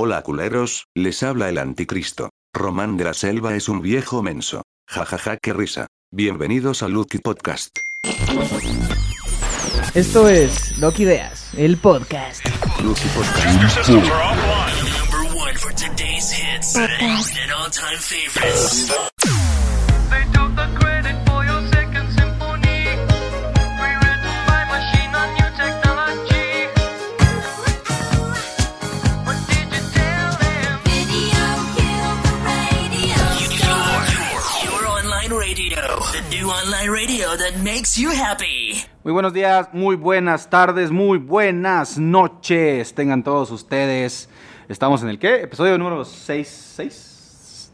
Hola culeros, les habla el anticristo. Román de la Selva es un viejo menso. Jajaja, ja, ja, qué risa. Bienvenidos a Lucky Podcast. Esto es Loki Ideas, el podcast. Lucky Podcast. Online radio that makes you happy. Muy buenos días, muy buenas tardes, muy buenas noches. Tengan todos ustedes. Estamos en el qué? Episodio número 6. ¿6?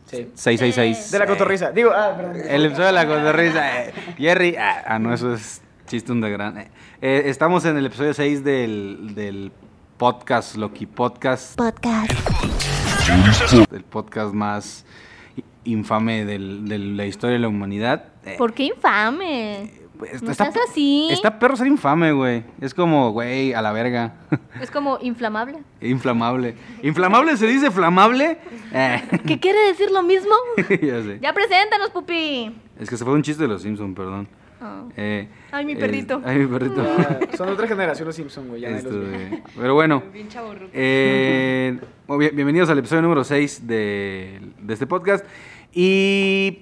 Sí. 666. De la cotorriza. Digo, ah, perdón. El episodio de la cotorriza. eh. Jerry. Ah, ah, no, eso es chiste un de gran. eh. Eh, estamos en el episodio 6 del, del podcast, Loki Podcast. Podcast. El podcast más infame del- de la historia de la humanidad. Eh, ¿Por qué infame? pues, no seas así. Está perro ser infame, güey. Es como, güey, a la verga. Es como inflamable. Inflamable. ¿Inflamable se dice flamable? Eh, ¿Qué quiere decir lo mismo? ya sé. ya preséntanos, pupi. Es que se fue un chiste de los Simpsons, perdón. Oh. Eh, Ay, mi eh, perrito. ay, mi perrito. Son de otra generación los Simpsons, güey. Ya Esto los Pero bueno. eh, bueno, bien- bienvenidos al episodio número 6 de, de este podcast. Y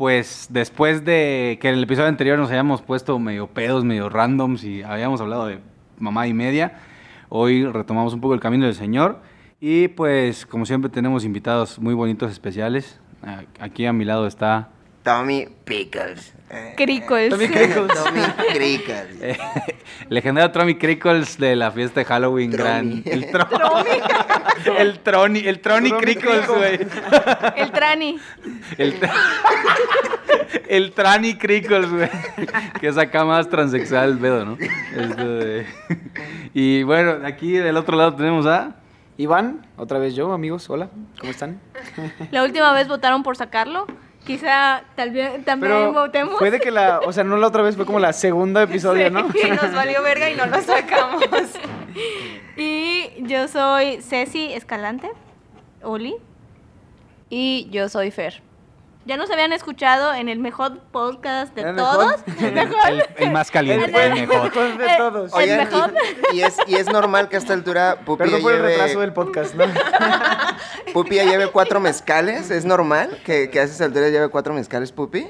pues después de que en el episodio anterior nos hayamos puesto medio pedos, medio randoms y habíamos hablado de mamá y media, hoy retomamos un poco el camino del Señor. Y pues como siempre tenemos invitados muy bonitos, especiales. Aquí a mi lado está Tommy Pickles. Eh, Cricols. Tommy Crickles. Tommy Crickles. eh, legendario Tommy Crickles de la fiesta de Halloween Tromi. gran. El Tromi. el Troni, el Troni Crickles, güey. El trani. El, el Trani Crickles, güey. Que es acá más transexual el pedo, ¿no? Este de- Y bueno, aquí del otro lado tenemos a. Iván, otra vez yo, amigos. Hola, ¿cómo están? La última vez votaron por sacarlo. Quizá tal vez también Pero votemos. fue de que la, o sea, no la otra vez, fue como la segunda episodio, ¿no? Sí, nos valió verga y no lo sacamos. y yo soy Ceci Escalante, Oli. Y yo soy Fer. Ya nos habían escuchado en el mejor podcast de ¿El todos. mejor? El mejor. El, el más caliente, El el mejor. mejor de Eh, todos. Oye, Oigan, mejor? y, y es, y es normal que a esta altura Pupi Perdón por el lleve, retraso del podcast, ¿no? Pupi ya lleve cuatro mezcales. ¿Es normal que, que a esta altura lleve cuatro mezcales, Pupi?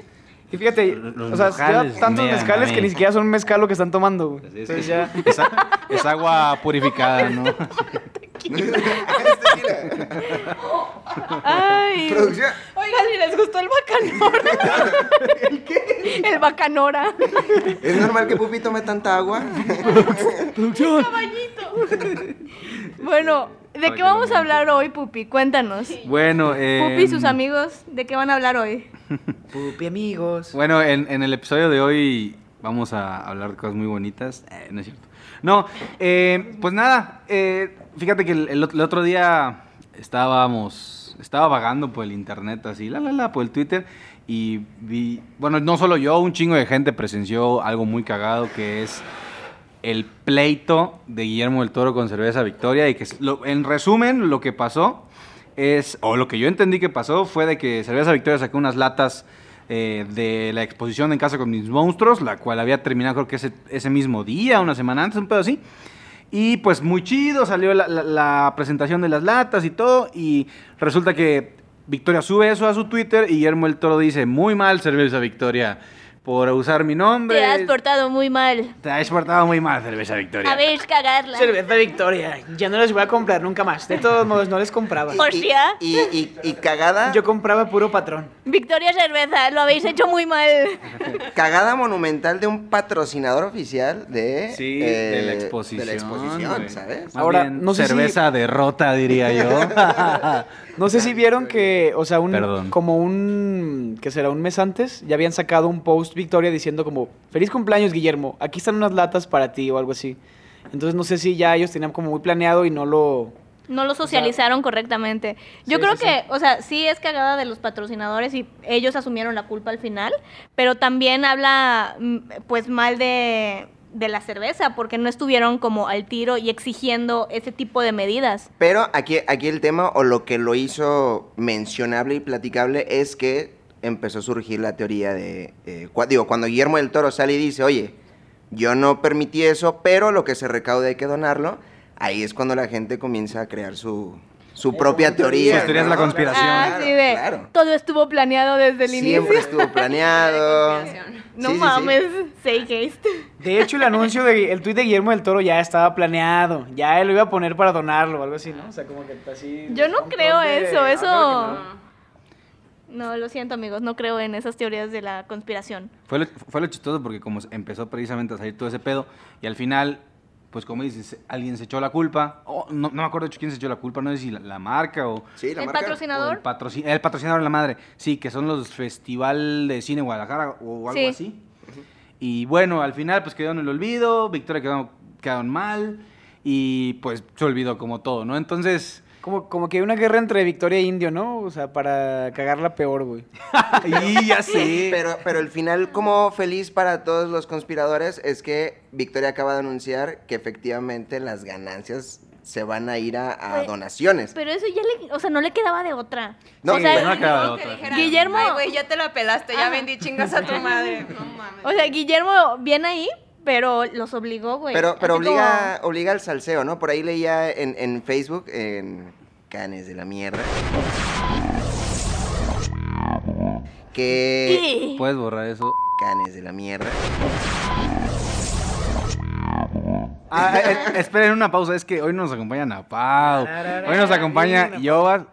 Y fíjate, Los o sea, mezcales, tantos mira, mezcales que ni siquiera son mezcal lo que están tomando. Es, Entonces ya... es a- es agua purificada, ¿no? Ay. Producción. Oigan, si les gustó el bacanora. ¿El qué? El bacanora. ¿Es normal que Pupi tome tanta agua? Bueno, ¿de qué vamos a hablar hoy, Pupi? Cuéntanos. Bueno, eh. Pupi y sus amigos, ¿de qué van a hablar hoy? Pupi, amigos. Bueno, en, en el episodio de hoy vamos a hablar de cosas muy bonitas. Eh, no es cierto. No, eh, pues nada, eh, fíjate que el, el ot- el otro día estábamos, estaba vagando por el internet así, la, la, la, por el Twitter, y vi, bueno, no solo yo, un chingo de gente presenció algo muy cagado que es el pleito de Guillermo del Toro con Cerveza Victoria y que en resumen lo que pasó es, o lo que yo entendí que pasó fue de que Cerveza Victoria sacó unas latas eh, de la exposición en Casa con mis monstruos, la cual había terminado creo que ese, ese mismo día, una semana antes, un pedo así. Y pues muy chido, salió la, presentación de las latas y todo, y resulta que Victoria sube eso a su Twitter y Guillermo del Toro dice, muy mal Cerveza Victoria por usar mi nombre. Te has portado muy mal. Te has portado muy mal, Cerveza Victoria. Ver, cagarla. Cerveza Victoria. Ya no les voy a comprar nunca más. De todos modos, no les compraba. Hostia. Y, y, y cagada, Yo compraba puro patrón. Victoria Cerveza, lo habéis hecho muy mal. cagada monumental de un patrocinador oficial de, Sí, eh, de la exposición. De la exposición. ¿sabes? Ahora, bien, no sé si- cerveza derrota, diría yo. No sé si vieron que, o sea, un, Perdón. como un, que será un mes antes, ya habían sacado un post Victoria diciendo como, feliz cumpleaños Guillermo, aquí están unas latas para ti o algo así. Entonces no sé si ya ellos tenían como muy planeado y no lo... No lo socializaron correctamente. Yo Sí, creo sí, que, o sea, sí es cagada de los patrocinadores y ellos asumieron la culpa al final, pero también habla, mm, pues, mal de de la cerveza, porque no estuvieron como al tiro y exigiendo ese tipo de medidas. Pero aquí, aquí el tema, o lo que lo hizo mencionable y platicable, es que empezó a surgir la teoría de. eh, digo, cuando Guillermo del Toro sale y dice, oye, yo no permití eso, pero lo que se recaude hay que donarlo, ahí es cuando la gente comienza a crear su, su propia teoría. Sus teorías de la ¿no? conspiración. Ah, Claro, sí, de claro. todo estuvo planeado desde el Siempre inicio. estuvo planeado. No Sí, sí, sí. mames, say haste. De hecho, el anuncio de el tuit de Guillermo del Toro ya estaba planeado. Ya él lo iba a poner para donarlo o algo así, ¿no? O sea, como que así. Yo no creo de- eso, Ah, eso- claro no. No, lo siento amigos, no creo en esas teorías de la conspiración. Fue lo, fue lo chistoso porque como empezó precisamente a salir todo ese pedo y al final, pues como dices, alguien se echó la culpa. o no, no me acuerdo de hecho quién se echó la culpa, no sé si la, la marca o, Sí, la ¿El marca. o el, patrocinador? patroci- el patrocinador de la madre. Sí, que son los Festival de Cine Guadalajara o algo Sí. así. Y bueno, al final pues quedó en el olvido, Victoria quedó, quedaron mal y pues se olvidó como todo, ¿no? Entonces... Como, como que hay una guerra entre Victoria e Indio, ¿no? O sea, para cagarla peor, güey. y ya sé. Pero, pero el final como feliz para todos los conspiradores es que Victoria acaba de anunciar que efectivamente las ganancias se van a ir a, a donaciones. Pero eso ya le, o sea, no le quedaba de otra. No, o sí, sea, no le quedaba de otra. dijera, Guillermo- Ay, güey, ya te la pelaste, ya Ajá. vendí chingas a tu madre. No mames. o sea, Guillermo viene ahí, pero los obligó, güey. Pero, pero Así obliga, obliga al salseo, ¿no? Por ahí leía en, en Facebook, en Canes de la Mierda, que... Puedes borrar eso. Canes de la Mierda. Ah, eh, eh, esperen una pausa, es que hoy nos acompaña Napau. Hoy nos acompaña Yobas.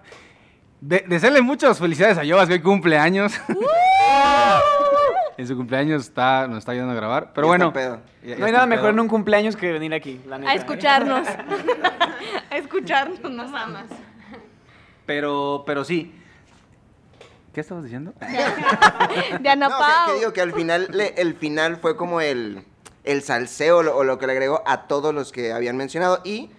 De, desearle muchas felicidades a Yobas, que hoy cumple años. en su cumpleaños está, nos está ayudando a grabar. Pero Ya bueno. pedo. ya- ya No hay nada mejor en un cumpleaños que venir aquí, la neta. A escucharnos. a escucharnos, no mamas. Pero, pero sí. ¿Qué estabas diciendo? De Ana No, que- Pao. que, digo que al final, le- el final fue como el, el salseo lo- o lo que le agregó a todos los que habían mencionado. Y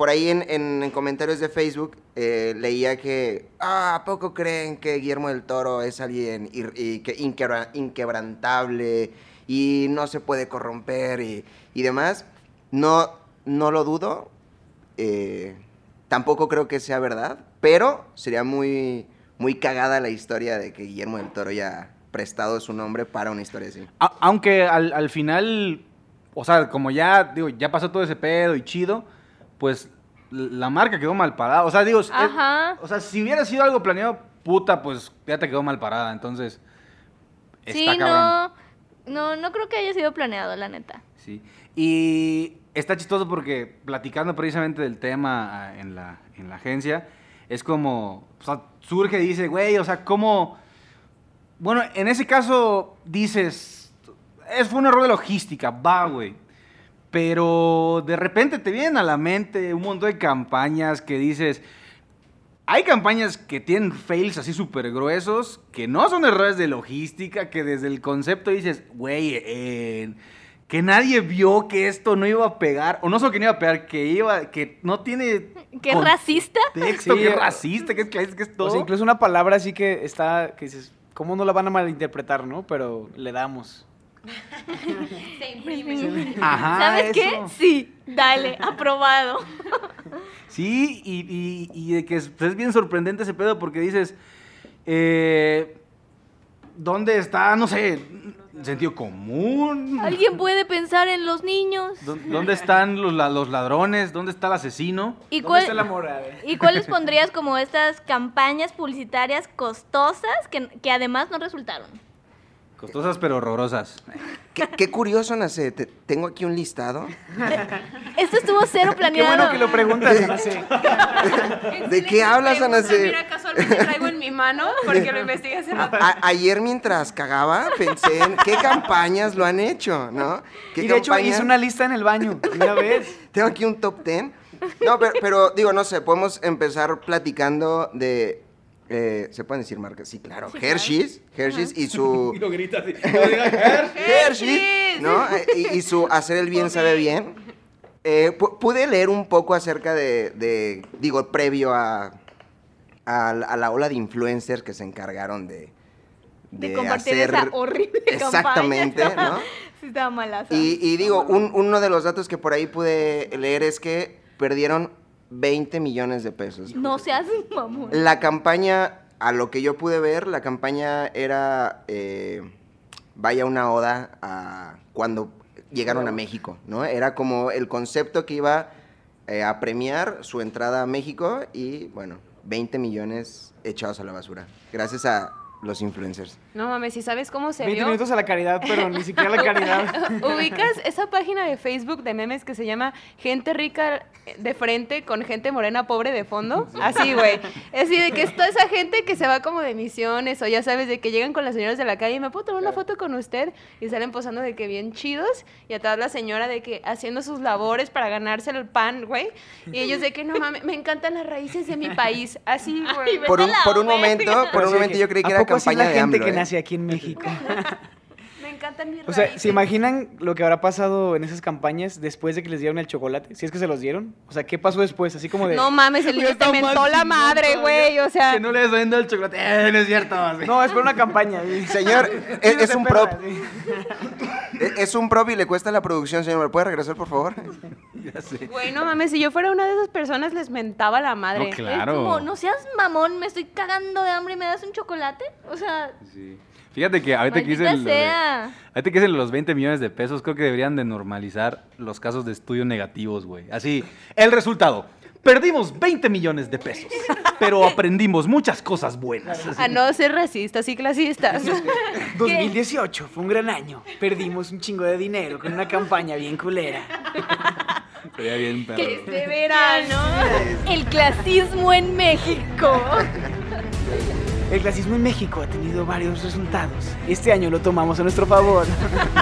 por ahí en, en- en comentarios de Facebook eh, leía que, ah, ¿a poco creen que Guillermo del Toro es alguien y que inquebra- inquebrantable y no se puede corromper y, y demás? No, no lo dudo. eh, tampoco creo que sea verdad, pero sería muy, muy cagada la historia de que Guillermo del Toro haya prestado su nombre para una historia así. Aunque al, al final, o sea, como ya, digo, ya pasó todo ese pedo y chido, pues la marca quedó mal parada. O sea, digo, o sea, si hubiera sido algo planeado, puta, pues ya te quedó mal parada. Entonces, Sí, está cabrón. no. No, no creo que haya sido planeado, la neta. Sí. Y está chistoso porque platicando precisamente del tema ah, en la, en la agencia, es como, o sea, surge y dice, güey, o sea, ¿cómo? Bueno, en ese caso dices, es, fue un error de logística, va, güey. Pero de repente te vienen a la mente un montón de campañas que dices, hay campañas que tienen fails así súper gruesos, que no son errores de logística, que desde el concepto dices, güey, eh, que nadie vio que esto no iba a pegar, o no solo que no iba a pegar, que iba, que no tiene ¿Qué racista? contexto, Sí, que es racista, que es, que es, que es todo. O sea, incluso una palabra así que está, que dices, ¿cómo no la van a malinterpretar, no? Pero le damos. Se imprime. Ajá, ¿Sabes qué? Sí, dale, aprobado. Sí, y, y- y de que es, pues, es bien sorprendente ese pedo porque dices, eh, ¿dónde está, no sé, sentido común? ¿Alguien puede pensar en los niños? ¿Dó- ¿Dónde están los, la- los ladrones? ¿Dónde está el asesino? ¿Y, ¿Dónde cuál, está el amor? A ver. ¿Y cuáles pondrías como estas campañas publicitarias costosas que, que además no resultaron? Costosas pero horrorosas. Qué, qué curioso, Nace. te- tengo aquí un listado. Esto estuvo cero Qué planeado. bueno que lo preguntas. ¿De qué hablas, Ana C? Mira, casualmente traigo en mi mano porque lo investigué hace rato. A- ayer mientras cagaba pensé en qué campañas lo han hecho, ¿no? ¿Qué Y de hecho campañas? hice una lista en el baño, una vez. Tengo aquí un top 10. No, pero, pero, digo, no sé, podemos empezar platicando de... eh, ¿Se pueden decir marcas? Sí, claro. Hershey's. Hershey's y su... lo grita así. Hershey, ¿no? Y, y su hacer el bien sabe bien. Eh, pu- pude leer un poco acerca de, de, digo, previo a, a, la- a la ola de influencers que se encargaron de, De, compartir esa horrible Exactamente, campaña. ¿no? sí, estaba malaza. Y, y digo, un- uno de los datos que por ahí pude leer es que perdieron 20 millones de pesos. No seas mamón. La campaña, a lo que yo pude ver, la campaña era, eh, vaya una oda a cuando llegaron a México, ¿no? Era como el concepto que iba eh, a premiar su entrada a México y, bueno, 20 millones echados a la basura. Gracias a los influencers. No mames, ¿y sabes cómo se 20 vio? minutos a la caridad, pero ni siquiera la caridad. ¿Ubicas esa página de Facebook de memes que se llama Gente rica de frente con gente morena pobre de fondo? Así, güey. Es así de que es toda esa gente que se va como de misiones o ya sabes, de que llegan con las señoras de la calle y me puedo tomar una foto con usted y salen posando de que bien chidos y atrás la señora de que haciendo sus labores para ganarse el pan, güey. Y ellos de que no mames, me encantan las raíces de mi país. Así, güey. Por un, por momento, por un momento yo creí que ¿a era campaña la de gente AMLO, que ¿eh? nace aquí en México. Me encantan mis O sea, raíces. ¿se imaginan lo que habrá pasado en esas campañas después de que les dieron el chocolate? Si es que se los dieron. O sea, ¿qué pasó después? Así como de... No mames, el niño te mentó la madre, güey. O sea, Que no le vendo el chocolate. Eh, no es cierto. así. No, es por una campaña. sí. Señor, es, un prop. Es- un prop y le cuesta la producción, señor. ¿Me puede regresar, por favor? Ya sé. Güey, no mames, si yo fuera una de esas personas les mentaba la madre. No, Es claro. como, no seas mamón, me estoy cagando de hambre y me das un chocolate. O sea, Sí. Fíjate que ahorita que dicen lo de- sea. ahorita que dicen los 20 millones de pesos, creo que deberían de normalizar los casos de estudio negativos, güey. Así, el resultado. Perdimos 20 millones de pesos, pero aprendimos muchas cosas buenas. Así. A no ser racistas y clasistas. 2018 fue un gran año. Perdimos un chingo de dinero con una campaña bien culera. Sería bien, perro. De verano. El clasismo en México. El clasismo en México ha tenido varios resultados. Este año lo tomamos a nuestro favor.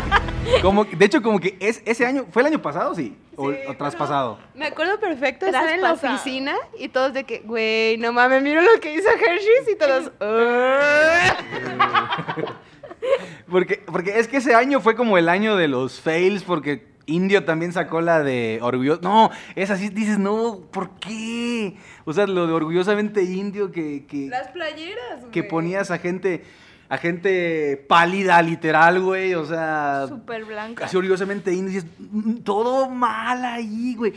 Como, de hecho, como que es, ese año, ¿fue el año pasado, sí? ¿O, o traspasado? Me acuerdo perfecto de estar en la oficina y todos de que, güey, no mames, mira lo que hizo Hershey's y todos. Porque, porque es que ese año fue como el año de los fails, porque Indio también sacó la de orgulloso. No, es así, dices, no, ¿por qué? O sea, lo de orgullosamente indio que, que, Las playeras, güey. que ponías a gente, a gente pálida, literal, güey. O sea, Súper blanca. así orgullosamente indio. dices, "Mm, todo mal ahí, güey.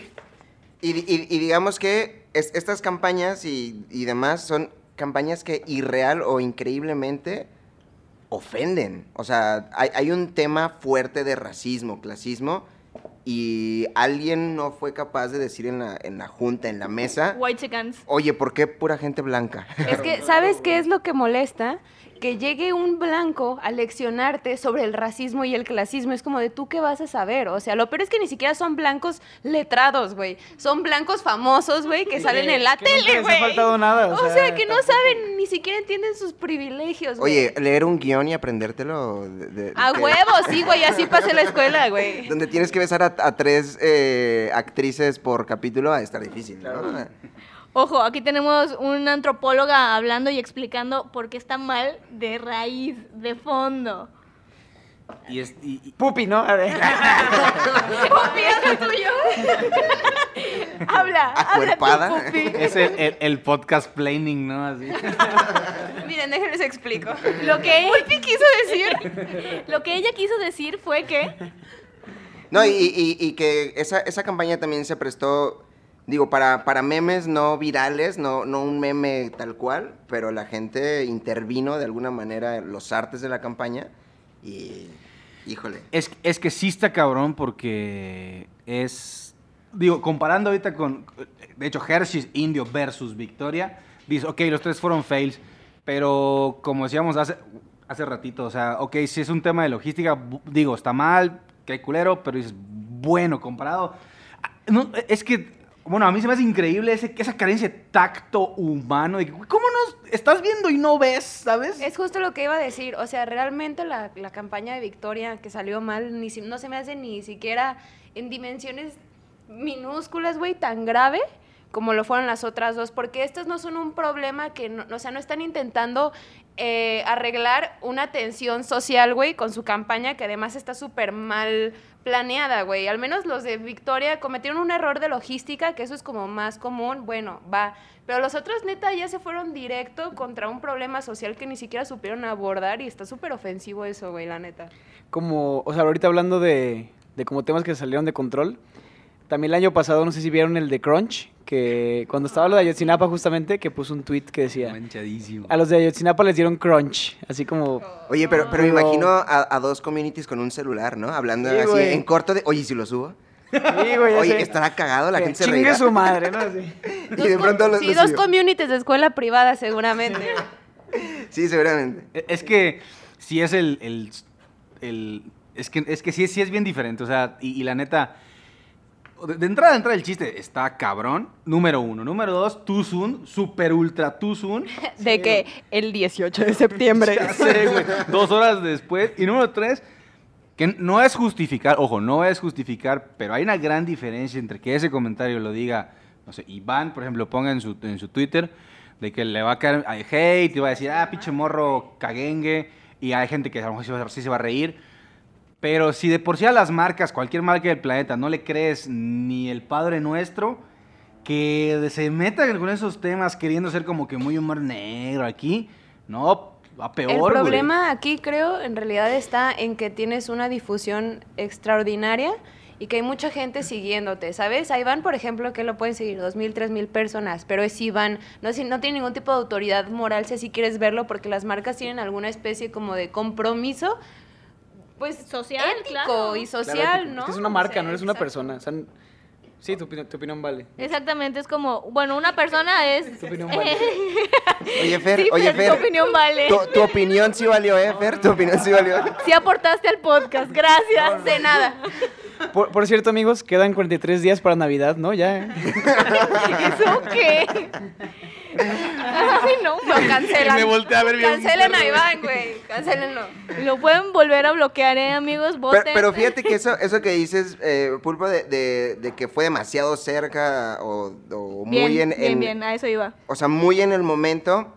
Y, y- y digamos que es- estas campañas y, y demás son campañas que irreal o increíblemente ofenden. O sea, hay, hay un tema fuerte de racismo, clasismo, y alguien no fue capaz de decir en la, en la junta, en la mesa, White chickens. oye, ¿por qué pura gente blanca? Es que, ¿sabes qué es lo que molesta? Que llegue un blanco a leccionarte sobre el racismo y el clasismo. Es como de tú qué vas a saber. O sea, lo peor es que ni siquiera son blancos letrados, güey. Son blancos famosos, güey, que salen en la que tele, les ha güey. faltado nada, o O sea, sea, que no saben, ni siquiera entienden sus privilegios, güey. Oye, leer un guion y aprendértelo. de- de- A que- huevo, sí, güey, así pasé la escuela, güey. Donde tienes que besar a, a tres eh, actrices por capítulo, va a estar difícil, ¿no? Ojo, aquí tenemos una antropóloga hablando y explicando por qué está mal de raíz, de fondo. Y, es, y- y- Pupi, ¿no? A ver. Confianza tuyo. Habla, habla tú, Acuerpada. pupi. es el, el- el podcast planning, ¿no? Así. Miren, déjenles explico. Lo que, ¿Qué quiso decir? lo que ella quiso decir fue que No, y, y- y que esa, esa campaña también se prestó, digo, para, para memes no virales, no, no un meme tal cual, pero la gente intervino de alguna manera en los artes de la campaña y, híjole. Es, es que sí está cabrón porque es. Digo, comparando ahorita con. De hecho, Hershey's Indio versus Victoria. Dices, ok, los tres fueron fails. Pero como decíamos hace, hace ratito, o sea, ok, si es un tema de logística, digo, está mal, que hay culero, pero dices, bueno, comparado. Ah, No, es que. Bueno, a mí se me hace increíble ese, esa carencia de tacto humano. De ¿Cómo no estás viendo y no ves, sabes? Es justo lo que iba a decir. O sea, realmente la, la campaña de Victoria que salió mal ni no se me hace ni siquiera en dimensiones minúsculas, güey, tan grave como lo fueron las otras dos, porque estos no son un problema que, no, o sea, no están intentando eh, arreglar una tensión social, güey, con su campaña que además está súper mal planeada, güey. Al menos los de Victoria cometieron un error de logística, que eso es como más común, bueno, va. Pero los otros, neta, ya se fueron directo contra un problema social que ni siquiera supieron abordar y está súper ofensivo eso, güey, la neta. Como, o sea, ahorita hablando de, de como temas que salieron de control, también el año pasado, no sé si vieron el de Crunch, que cuando estaba lo de Ayotzinapa justamente, que puso un tweet que decía, Manchadísimo. a los de Ayotzinapa les dieron Crunch, así como, Oye, pero, pero me imagino a, a dos communities con un celular, ¿no? Hablando Sí, así güey. en corto de, oye, ¿y si lo subo? sí, güey, Oye, ese- estará cagado, la gente se chingue reirá. su madre, ¿no? Así. Y de pronto lo, sí, lo dos subió. communities de escuela privada, seguramente. Sí, seguramente. E- Es que sí es el, el- el- es que es que sí, sí es bien diferente, o sea, y, y la neta de, de entrada a entrada el chiste está cabrón, número uno, número dos, soon, super ultra soon, De que el 18 de septiembre. ya sé, güey, dos horas después, y número tres, que no es justificar, ojo, no es justificar, pero hay una gran diferencia entre que ese comentario lo diga, no sé, Iván, por ejemplo, ponga en su, en su Twitter, de que le va a caer hate y va a decir, ah, pinche morro caguengue, y hay gente que a lo mejor sí se va a reír. Pero si de por sí a las marcas, cualquier marca del planeta, no le crees ni el Padre Nuestro, que se meta con esos temas queriendo ser como que muy humor negro aquí, no, va peor, El problema aquí, creo, en realidad está en que tienes una difusión extraordinaria y que hay mucha gente siguiéndote, ¿sabes? A Iván, por ejemplo, que lo pueden seguir dos mil, tres mil personas, pero es Iván, no, si- no tiene ningún tipo de autoridad moral si así quieres verlo, porque las marcas tienen alguna especie como de compromiso, pues Social, ético claro. y Claro, social, es ¿no? que es una marca, no eres una exacto. persona. o sea, sí, tu opinión, tu opinión vale. Exactamente, es como, bueno, una persona es... Tu opinión vale. Oye, Fer, Sí, oye, Fer, Fer. tu opinión vale. Tu, tu opinión sí valió, ¿eh, Fer? Tu opinión sí valió. Sí aportaste al podcast, gracias. De nada. Por, por cierto, amigos, quedan 43 días para Navidad, ¿no? Ya. ¿Eso qué? Ay, no. Lo cancelan. Me volteé a ver bien Cancelen a. Iván, güey. Cancelenlo. Lo pueden volver a bloquear, ¿eh, amigos? Voten. Pero, pero fíjate que eso, eso que dices, eh, Pulpo, de, de- de que fue demasiado cerca o, o Bien, muy en, bien, en- bien, a eso iba. O sea, muy en el momento,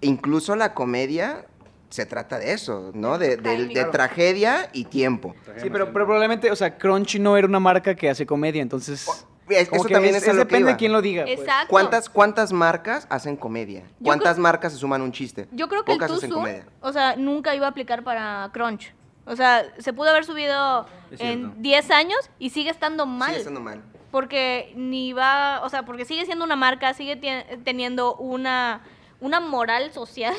incluso la comedia se trata de eso, ¿no? De, de- de tragedia y tiempo. Sí, pero, pero probablemente, o sea, Crunchy no era una marca que hace comedia, entonces. Eso que también es- es a que depende iba. de quién lo diga. pues. Exacto. ¿Cuántas, ¿Cuántas marcas hacen comedia? ¿Cuántas creo- marcas se suman un chiste? Yo creo que Pocas el comedia. o sea, nunca iba a aplicar para Crunch. O sea, se pudo haber subido en 10 años y sigue estando mal. Sigue estando mal. Porque ni va, o sea, porque sigue siendo una marca, sigue teniendo una, una moral social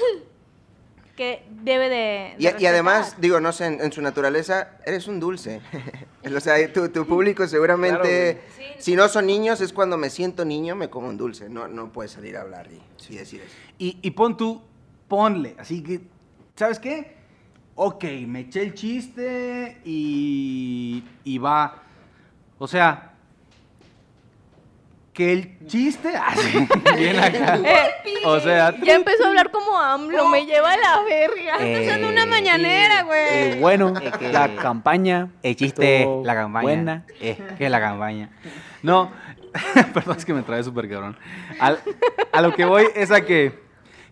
que debe de... Y, de y además, digo, no sé, en, en su naturaleza, eres un dulce. o sea, tu, tu público seguramente, Claro, si no son niños, es cuando me siento niño, me como un dulce. No, no puedes salir a hablar y, y decir eso. Y, y pon tú, ponle, así que, ¿sabes qué? Ok, me eché el chiste y, y va. O sea, que el chiste, así, bien acá. O sea, Ya empezó a hablar como AMLO, me lleva a la verga. Usando una mañanera, güey. Eh, bueno, Es que- la campaña. el chiste, la campaña. Buena. Eh, que es la campaña. No, perdón, es que me trae súper cabrón. Al- a lo que voy es a que,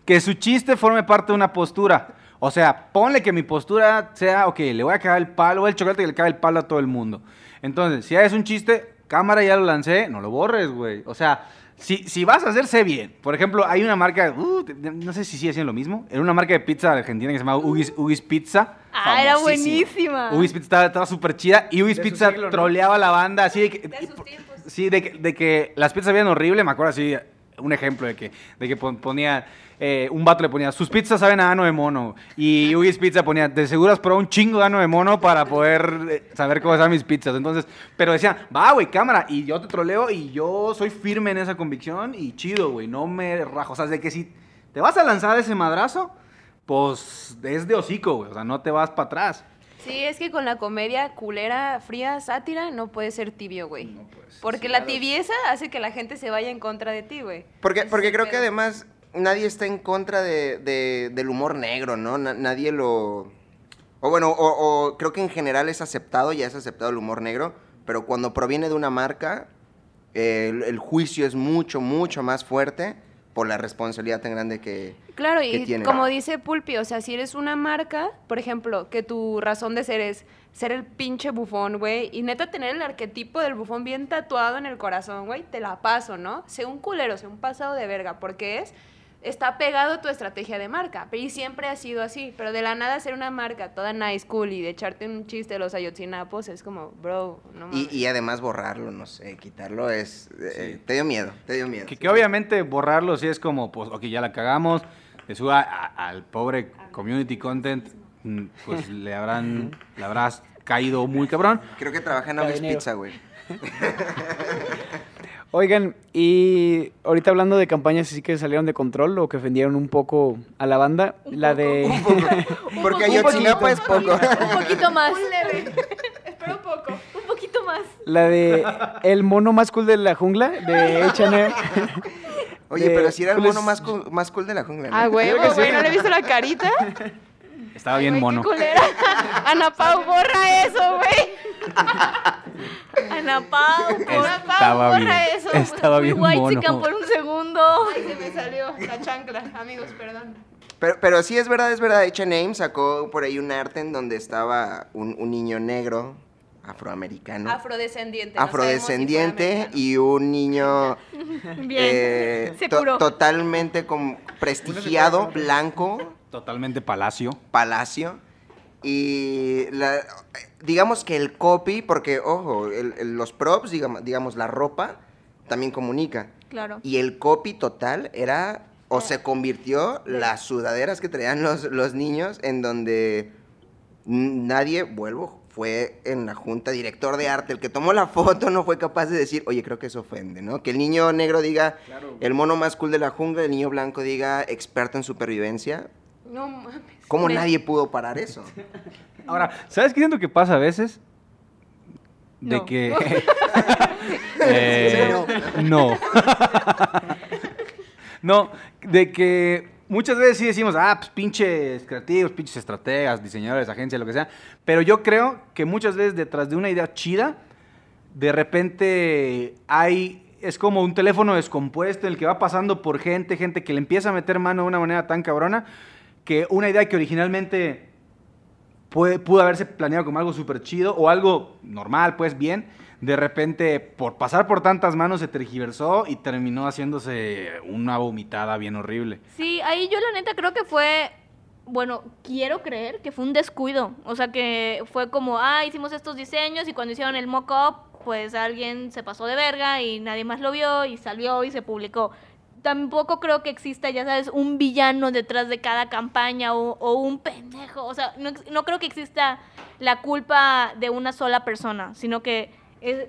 que su chiste forme parte de una postura. O sea, ponle que mi postura sea, ok, le voy a cagar el palo, el chocolate que le caga el palo a todo el mundo. Entonces, si es un chiste, cámara ya lo lancé, no lo borres, güey. O sea, si, si vas a hacer, sé bien. Por ejemplo, hay una marca, uh, no sé si sigue siendo lo mismo, era una marca de pizza argentina que se llama Ugis, Ugis Pizza. Ah, era buenísima. Ugis Pizza estaba, súper chida y Ugis De Pizza siglo, ¿no? troleaba a la banda así de que... De sus tiempos. Sí, de que, de que las pizzas sabían horrible, me acuerdo así, un ejemplo de que, de que pon- ponía, eh, un vato le ponía, sus pizzas saben a ano de mono, y Ugis Pizza ponía, de seguro has probado un chingo de ano de mono para poder eh, saber cómo saben mis pizzas, entonces, pero decían, va, güey, cámara, y yo te troleo, y yo soy firme en esa convicción, y chido, güey, no me rajo, o sea, de que si te vas a lanzar ese madrazo, pues es de hocico, güey, o sea, no te vas para atrás. Sí, es que con la comedia culera, fría, sátira, no puedes ser tibio, güey. Porque la tibieza hace que la gente se vaya en contra de ti, güey. Porque, porque creo que además nadie está en contra de, de- del humor negro, ¿no? Na- nadie lo... O bueno, o, o creo que en general es aceptado, ya es aceptado el humor negro, pero cuando proviene de una marca, eh, el, el juicio es mucho, mucho más fuerte por la responsabilidad tan grande que, Claro, que y como dice Pulpi, o sea, si eres una marca, por ejemplo, que tu razón de ser es ser el pinche bufón, güey, y neta tener el arquetipo del bufón bien tatuado en el corazón, güey, te la paso, ¿no? Sea un culero, sea un pasado de verga, porque es, está pegado a tu estrategia de marca, y siempre ha sido así, pero de la nada ser una marca toda nice, cool, y de echarte un chiste de los ayotzinapos, es como, bro, no mames. Y, y además borrarlo, no sé, quitarlo es... eh, Te dio miedo, te dio miedo. Que, que obviamente borrarlo sí es como, pues, ok, ya la cagamos, le suba a- al pobre community content, mm, pues le habrán, le habrás caído muy cabrón. Creo que trabaja en Cadenero. Pizza, güey. Oigan, y ahorita hablando de campañas así que salieron de control o que ofendieron un poco a la banda, la de... Porque poco- Ayotzinapa es poco. Un poquito más. Un leve. Un poco. Un poquito más. La de el mono más cool de la jungla, de H&M. Oye, De- pero si era el ¿cuál mono más cool, más cool de la jungla. ¿no? Ah, güey, güey, ¿no le he visto la carita? Estaba bien mono. Qué culera. Ana Pau, borra eso, güey. Ana Pau, por Estaba borra bien, eso. estaba bien whitezican mono. por un segundo. Ay, se me salió la chancla, amigos, perdón. Pero, pero sí es verdad, es verdad. H&M sacó por ahí un arte en donde estaba un, un niño negro, afroamericano, Afrodescendiente. afrodescendiente y un niño Bien. eh, Se to- curó. totalmente como prestigiado, blanco, Totalmente palacio. palacio. Y la- digamos que el copy, porque ojo, el- el- los props, digamos, digamos, la ropa también comunica. Claro. Y el copy total era, o se convirtió las sudaderas que traían los, los niños, en donde nadie, vuelvo, fue en la junta director de arte, el que tomó la foto no fue capaz de decir, oye, creo que eso ofende, ¿no? Que el niño negro diga, el mono más cool de la jungla, el niño blanco diga, experto en supervivencia. No mames. ¿Cómo Me- nadie pudo parar eso? Ahora, ¿sabes qué siento que pasa a veces? De No. que... Eh, no. no, de que muchas veces sí decimos, ah, pues pinches creativos, pinches estrategas, diseñadores, agencias, lo que sea. Pero yo creo que muchas veces detrás de una idea chida, de repente hay... Es como un teléfono descompuesto en el que va pasando por gente, gente que le empieza a meter mano de una manera tan cabrona que una idea que originalmente pudo haberse planeado como algo súper chido o algo normal, pues bien, de repente por pasar por tantas manos se tergiversó y terminó haciéndose una vomitada bien horrible. Sí, ahí yo la neta creo que fue, bueno, quiero creer que fue un descuido. O sea, que fue como, ah, hicimos estos diseños y cuando hicieron el mock-up, pues alguien se pasó de verga y nadie más lo vio y salió y se publicó. Tampoco creo que exista, ya sabes, un villano detrás de cada campaña o, un pendejo. O sea, no, no creo que exista la culpa de una sola persona, sino que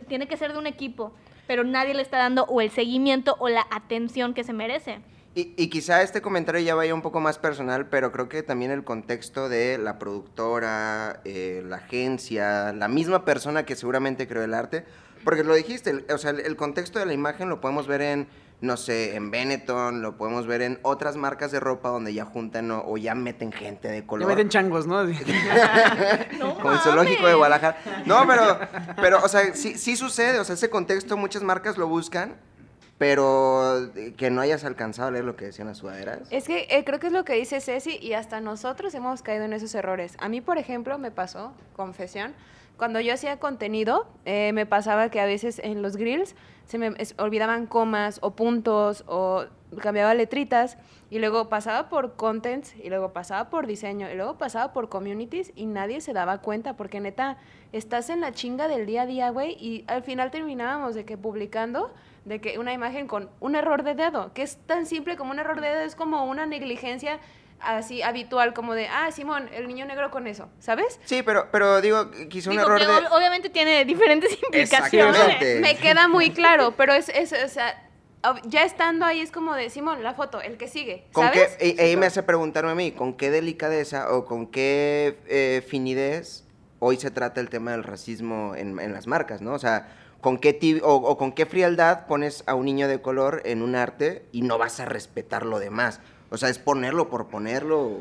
tiene que ser de un equipo, pero nadie le está dando o el seguimiento o la atención que se merece. Y, y quizá este comentario ya vaya un poco más personal, pero creo que también el contexto de la productora, eh, la agencia, la misma persona que seguramente creó el arte, porque lo dijiste, o sea, el contexto de la imagen lo podemos ver en, no sé, en Benetton, lo podemos ver en otras marcas de ropa donde ya juntan o, o ya meten gente de Ya color. meten changos, ¿no? No como el zoológico de. Guadalajara. No, pero, pero o sea, sí, sí sucede, o sea, ese contexto muchas marcas lo buscan, pero que no hayas alcanzado a leer lo que decían las sudaderas. Es que eh, creo que es lo que dice Ceci y hasta nosotros hemos caído en esos errores. A mí, por ejemplo, me pasó, confesión, cuando yo hacía contenido, eh, me pasaba que a veces en los grills se me olvidaban comas o puntos o cambiaba letritas y luego pasaba por contents y luego pasaba por diseño y luego pasaba por communities y nadie se daba cuenta porque neta estás en la chinga del día a día, güey, y al final terminábamos de que publicando de que una imagen con un error de dedo, que es tan simple como un error de dedo, es como una negligencia así habitual, como de, ah, Simón, el niño negro con eso, ¿sabes? Sí, pero, pero digo, quizá un Digo error que de... ob- obviamente tiene diferentes implicaciones. Me queda muy claro, pero es, es o sea, ob- ya estando ahí es como de, Simón, la foto, el que sigue, ¿Con qué, ¿sabes? y- ahí me hace preguntarme a mí, ¿con qué delicadeza o con qué eh, finidez hoy se trata el tema del racismo en, en las marcas, ¿no? O sea, ¿con qué tib- o, o con qué frialdad pones a un niño de color en un arte y no vas a respetar lo demás? O sea, es ponerlo por ponerlo.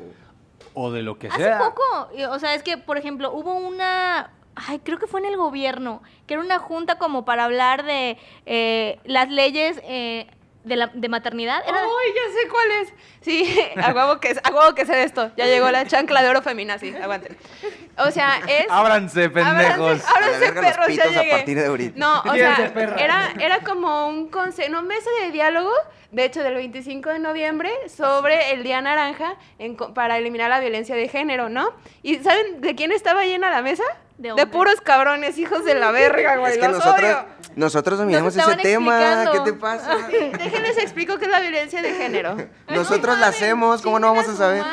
O de lo que Hace sea. poco, y- o sea, es que, por ejemplo, hubo una Ay, creo que fue en el gobierno, que era una junta como para hablar de eh, las leyes eh, de, la, de maternidad. Era- ¡Ay, ya sé cuál es! Sí, a huevo que, a huevo que sé de esto. Ya llegó la chancla de oro femina, sí, aguanten. O sea, es... Ábranse, pendejos. Ábranse, perros, ya a llegué. partir de ahorita. No, o sea, era, era como un consejo, no, mesa de diálogo, de hecho, del 25 de noviembre, sobre el Día Naranja en para eliminar la violencia de género, ¿no? ¿Y saben de quién estaba llena la mesa? De puros cabrones, hijos de la verga, güey. Es que los nosotros, odio. nosotros dominamos ese tema. ¿Qué te pasa? Déjenles explico qué es la violencia de género. Nosotros la hacemos, ¿cómo no vamos a saber?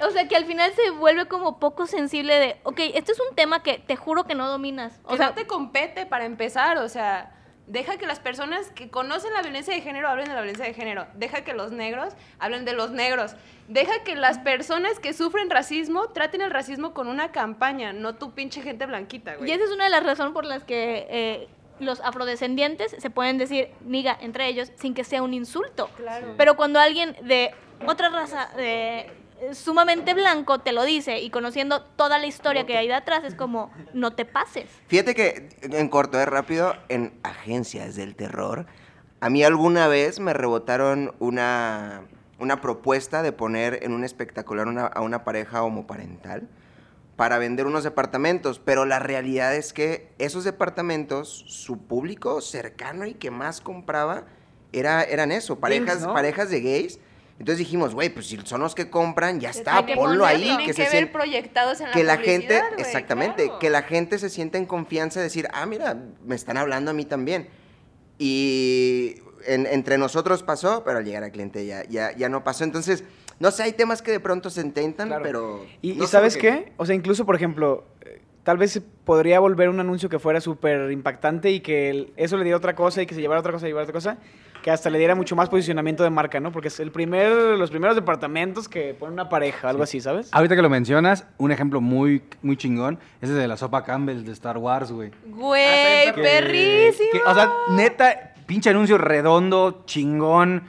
O sea, que al final se vuelve como poco sensible de, ok, este es un tema que te juro que no dominas. O sea, no te compete para empezar, o sea, deja que las personas que conocen la violencia de género hablen de la violencia de género, deja que los negros hablen de los negros, deja que las personas que sufren racismo traten el racismo con una campaña, no tu pinche gente blanquita, güey. y esa es una de las razones por las que eh, los afrodescendientes se pueden decir niga entre ellos sin que sea un insulto. Claro. Pero cuando alguien de otra raza sumamente blanco te lo dice y conociendo toda la historia que hay detrás es como, no te pases. Fíjate que en corto, es rápido, en agencias del terror, a mí alguna vez me rebotaron una, una propuesta de poner en un espectacular una- a una pareja homoparental para vender unos departamentos, pero la realidad es que esos departamentos, su público cercano y que más compraba era, eran eso, parejas, ¿no? parejas de gays. Entonces dijimos, güey, pues si son los que compran, ya está, que ponlo ahí. Tienen que que, se ver sien- proyectados en que la la gente, exactamente, claro. que la gente se sienta en confianza de decir, ah, mira, me están hablando a mí también. Y en- entre nosotros pasó, pero al llegar al cliente ya, ya, ya no pasó. Entonces, no sé, hay temas que de pronto se intentan, Claro. pero... Y, no y ¿sabes qué? O sea, incluso, por ejemplo, tal vez podría volver un anuncio que fuera súper impactante y que el- eso le diera otra cosa y que se llevara otra cosa y llevara otra cosa, que hasta le diera mucho más posicionamiento de marca, ¿no? Porque es el primer, los primeros departamentos que ponen una pareja, algo así, ¿sabes? Ahorita que lo mencionas, un ejemplo muy, muy chingón es el de la sopa Campbell de Star Wars, güey. Güey, Que- perrísimo. que, o sea, neta, pinche anuncio redondo, chingón.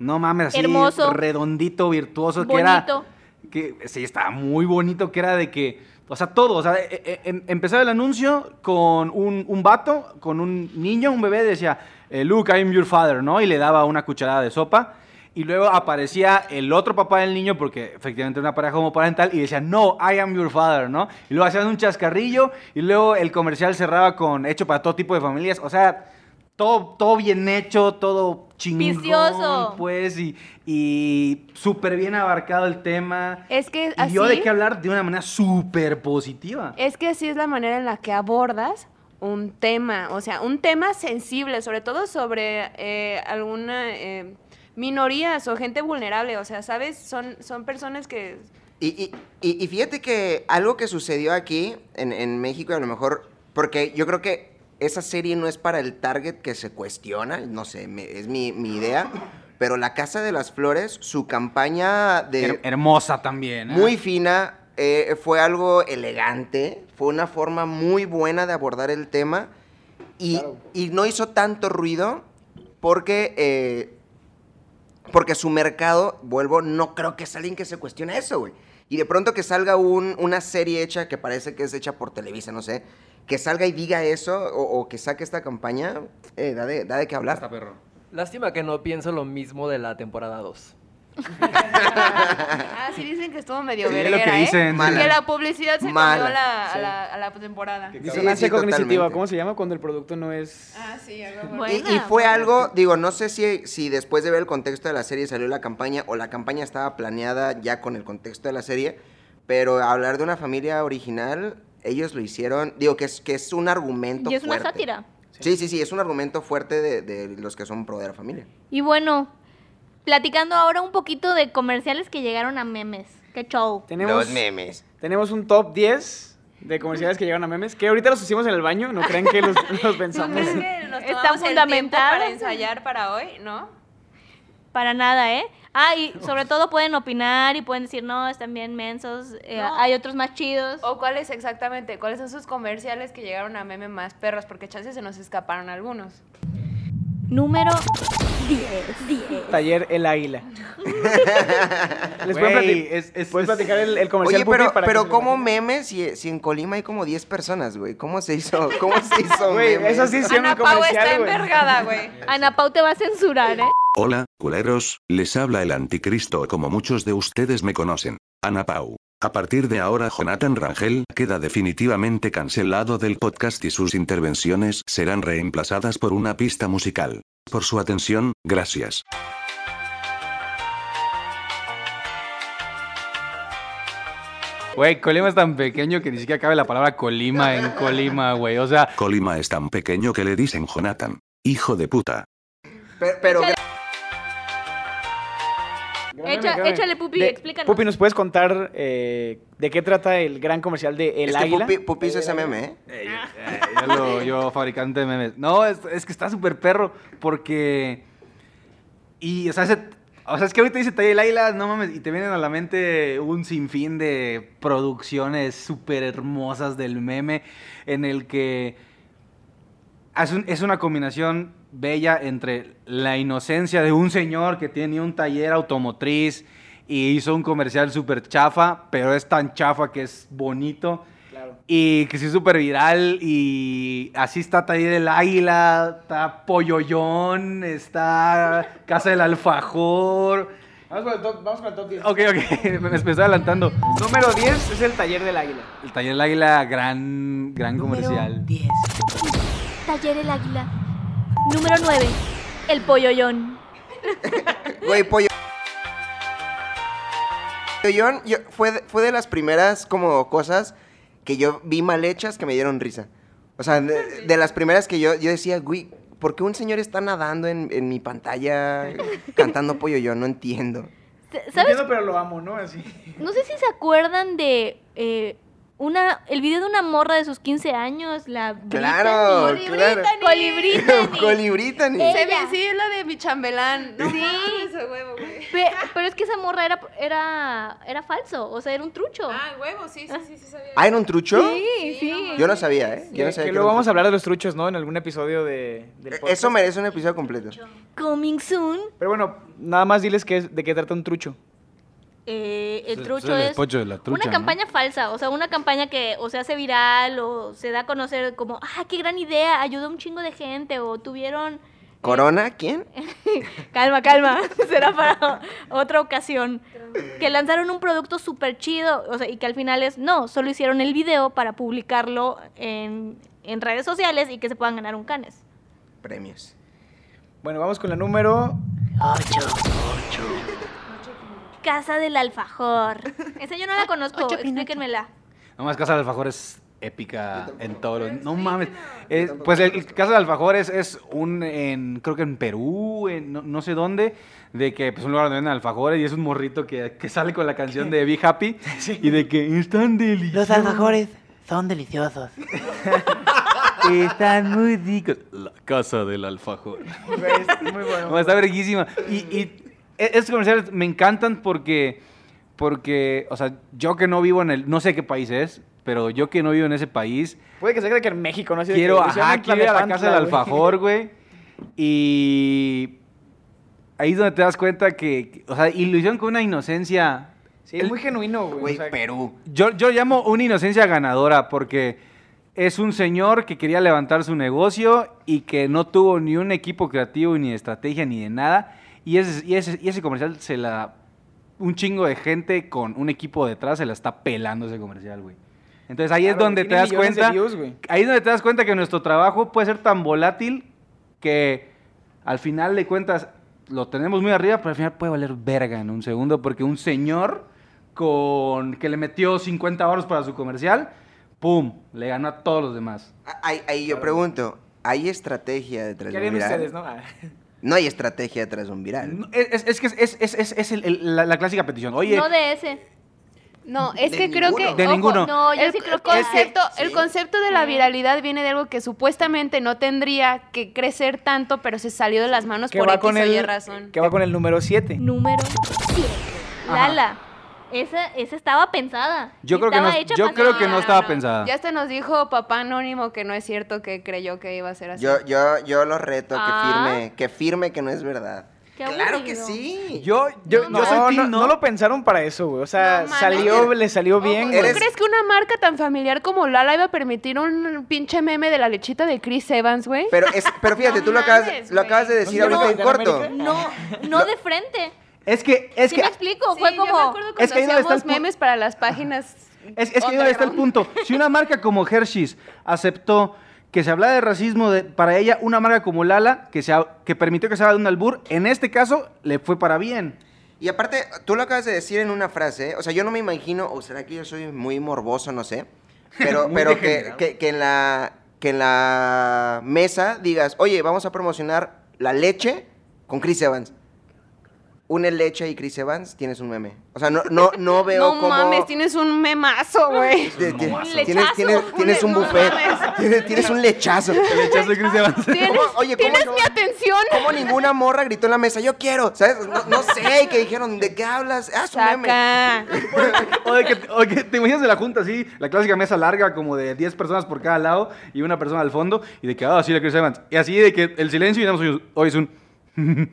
No mames, así. Hermoso. Redondito, virtuoso. Que era. Bonito. Que sí, estaba muy bonito. Que era de que. O sea, todo. O sea, e- e- em- empezaba el anuncio con un, un vato, con un niño, un bebé, decía, eh, Luke, I'm your father, ¿no? Y le daba una cucharada de sopa. Y luego aparecía el otro papá del niño, porque efectivamente era una pareja homoparental, y decía, no, I am your father, ¿no? Y luego hacían un chascarrillo, y luego el comercial cerraba con hecho para todo tipo de familias. O sea, todo, todo bien hecho, todo chingón, Vicioso. pues, y, y súper bien abarcado el tema. Es que Y así- de qué hablar de una manera súper positiva. Es que así es la manera en la que abordas un tema, o sea, un tema sensible, sobre todo sobre eh, alguna eh, minorías o gente vulnerable, o sea, ¿sabes? Son, son personas que... Y, y- y- fíjate que algo que sucedió aquí en, en México, y a lo mejor, porque yo creo que esa serie no es para el target que se cuestiona, no sé, me- es mi, mi idea, pero La Casa de las Flores, su campaña de... Her- hermosa también. ¿eh? muy fina, eh, fue algo elegante, fue una forma muy buena de abordar el tema y, y no hizo tanto ruido porque, eh, porque su mercado, vuelvo, no creo que es alguien que se cuestione eso, güey. Y de pronto que salga un- una serie hecha que parece que es hecha por Televisa, no sé, que salga y diga eso o, o que saque esta campaña, eh, da, de, da de qué hablar. Está perro. Lástima que no pienso lo mismo de la temporada 2. Ah, sí dicen que estuvo medio Sí, es verguera, lo que ¿eh? dicen. Mala. Que la publicidad se cambió a la, a, la, a la temporada. Disonancia sí, cognitiva, totalmente. ¿cómo se llama cuando el producto no es... Ah, sí, a huevo. Bueno. Y, y fue algo, digo, no sé si, si después de ver el contexto de la serie salió la campaña o la campaña estaba planeada ya con el contexto de la serie, pero hablar de una familia original, ellos lo hicieron, digo que es, que es un argumento Y es una fuerte. sátira. Sí, sí, sí, es un argumento fuerte de, de los que son pro de la familia. Y bueno, platicando ahora un poquito de comerciales que llegaron a memes. Qué show. Tenemos, memes. tenemos un top 10 de comerciales que llegan a memes, que ahorita los hicimos en el baño, no crean que los, los pensamos. ¿Crees que nos tiempo fundamentadas. para ensayar para hoy, ¿no? Para nada, ¿eh? Ah, y sobre todo pueden opinar y pueden decir, no, están bien mensos, eh, No. hay otros más chidos. ¿O cuáles exactamente? ¿Cuáles son sus comerciales que llegaron a meme más perros? Porque chances se nos escaparon algunos. Número 10. 10. Taller El Águila. Les plati- es- es- puedes es- platicar el, el comercial Oye, pero, Pupi, para que pero se lo ¿cómo imaginen? memes si, si en Colima hay como 10 personas, güey? ¿Cómo se hizo? ¿Cómo se hizo Güey, meme? eso sí Ana Pau comercial, está güey. envergada, güey. Ana Pau te va a censurar, ¿eh? Hola, culeros, les habla el anticristo como muchos de ustedes me conocen. Ana Pau. A partir de ahora Jonathan Rangel queda definitivamente cancelado del podcast y sus intervenciones serán reemplazadas por una pista musical. Por su atención, gracias. Güey, Colima es tan pequeño que ni siquiera cabe la palabra Colima en Colima, güey. O sea, Colima es tan pequeño que le dicen Jonathan. Hijo de puta. Pero, pero Echa- échale, Pupi, De- explícanos. Pupi, ¿nos puedes contar eh, de qué trata el gran comercial de El es que Águila? Pupi, Pupi hizo ese meme, ¿eh? Eh, yo, lo- yo, fabricante de memes. No, es, es que está súper perro porque... Y, o sea, ese- o sea, es que ahorita dice Taller Laila, no mames, y te vienen a la mente un sinfín de producciones súper hermosas del meme en el que es, un- es una combinación bella entre la inocencia de un señor que tenía un taller automotriz y hizo un comercial súper chafa, pero es tan chafa que es bonito. Claro. Y que sí es súper viral y así está Taller del Águila, está Polloyón, está Casa del Alfajor. Vamos con el top, vamos con el top 10. Ok, ok, me, me estoy adelantando. Número 10 es el Taller del Águila. El Taller del Águila, gran, gran comercial. Taller el águila. Número 9. El polloyón. Güey, pollo. Polloyón, yo- fue, de- fue de las primeras como cosas que yo vi mal hechas que me dieron risa. O sea, de, de las primeras que yo, yo decía, güey, ¿por qué un señor está nadando en, en mi pantalla cantando pollo yo? No entiendo. ¿Sabes? Entiendo, pero lo amo, ¿no? Así. No sé si se acuerdan de eh, una, el video de una morra de sus 15 años, la Claro, Brittany. Eh, ve, Ella. sí, es la de mi chambelán. No Sí. a huevo, güey. Pe- pero es que esa morra era, era, era falso, o sea, era un trucho. Ah, huevo, sí, sí, sí, sí sabía. ¿Ah, era un trucho? sí, sí. Yo no sabía, ¿eh? Yo no sabía que luego vamos a hablar de los truchos, ¿no? En algún episodio de, del podcast. Eso merece un episodio completo. Coming soon. Pero bueno, nada más diles que es- de qué trata un trucho. Eh, el trucho es el es despojo de la trucha, una ¿no? campaña falsa, o sea, una campaña que o se hace viral o se da a conocer como, ah, qué gran idea, ayudó a un chingo de gente o tuvieron... ¿Corona? ¿Quién? Calma, calma, será para otra ocasión. Que lanzaron un producto súper chido, o sea, y que al final es, no, solo hicieron el video para publicarlo en, en redes sociales y que se puedan ganar un canes. Premios. Bueno, vamos con la número... Casa del Alfajor. Esa yo no la conozco, explíquenmela. Nomás Casa del Alfajor es épica en todo lo... No mames. Eh, pues el, el Casa del Alfajor es, es un, en, creo que en Perú, en no, no sé dónde, de que pues un lugar donde venden alfajores y es un morrito que, que sale con la canción de Be Happy y de que están deliciosos. Los alfajores son deliciosos. Están muy ricos. La Casa del Alfajor. Güey, es muy bueno. No, está verguísima. Y, y estos comerciales me encantan porque, porque, o sea, yo que no vivo en el, no sé qué país es, pero yo que no vivo en ese país, Puede que sea que en México, ¿no? Así de que quiero, ajá, quiero ir a la casa del alfajor, güey. Y ahí es donde te das cuenta que, o sea, hicieron con una inocencia. Sí, es El- muy genuino, güey. Güey, o sea, Perú. Yo, yo llamo una inocencia ganadora porque es un señor que quería levantar su negocio y que no tuvo ni un equipo creativo, ni de estrategia, ni de nada. Y ese, y ese, y ese comercial se la... Un chingo de gente con un equipo detrás se la está pelando ese comercial, güey. Entonces ahí es donde te das cuenta... views, güey. ahí es donde te das cuenta que nuestro trabajo puede ser tan volátil que al final de cuentas lo tenemos muy arriba, pero al final puede valer verga en un segundo porque un señor con que le metió 50 euros para su comercial, ¡pum! Le ganó a todos los demás. Ah, Ahí, ahí yo pregunto, ¿hay estrategia detrás ¿Qué de harían ustedes, no? No hay estrategia detrás de un viral. No, Es, es que es, es- es- es- es el- el- la, la clásica petición. Oye, No de ese. No, es que creo que. De ojo, ninguno. No, yo el, sí creo el que... concepto, Sí. el concepto de la viralidad viene de algo que supuestamente no tendría que crecer tanto, pero se salió de las manos Que por va X o Y el, razón. que va con el número 7. Número 7. Ajá. Lala. Esa, esa estaba pensada. yo creo que no, Estaba hecha yo creo que no estaba pensada. Ya hasta nos dijo papá anónimo que no es cierto que creyó que iba a ser así. Yo, yo, yo lo reto Ah. que firme, que firme que no es verdad. Qué Claro que sí. Yo, yo, No, yo soy no, team, no lo pensaron para eso, güey. O sea, salió, le salió bien. ¿Tú Eres- crees que una marca tan familiar como Lala iba a permitir un pinche meme de la lechita de Chris Evans, güey? Pero, es, pero fíjate, No tú lo acabas, lo acabas de decir ¿No se ahorita en corto. No, no de frente. Es que, es ¿Sí que, me explico? Sí, Fue yo me como... acuerdo cuando es que está hacíamos memes para las páginas. Es, es que ahí está el punto. Si una marca como Hershey's aceptó que se hablara de racismo de- para ella, una marca como Lala, que, se, que permitió que se haga de un albur, en este caso le fue para bien. Y aparte, tú lo acabas de decir en una frase, ¿eh? o sea, yo no me imagino, o será que yo soy muy morboso, no sé, pero, pero que, que en la, que en la mesa digas, oye, vamos a promocionar la leche con Chris Evans. Une leche y Chris Evans, tienes un meme. O sea, no, no, no veo No cómo... mames, tienes un memazo, güey. de- de- tienes, lechazo. tienes, tienes un No buffet, tienes, tienes un lechazo. El hechazo de Chris Evans. Tienes, ¿Cómo? Oye, ¿cómo tienes no? mi atención. ¿Cómo ninguna morra gritó en la mesa, yo quiero? ¿Sabes? No, no sé, y que dijeron, ¿de qué hablas? Ah, su meme. O de, que, o que te imaginas de la junta así, la clásica mesa larga, como de 10 personas por cada lado y una persona al fondo, y de que, ah, sí, la Chris Evans. Y así de que el silencio y nada más hoy es un.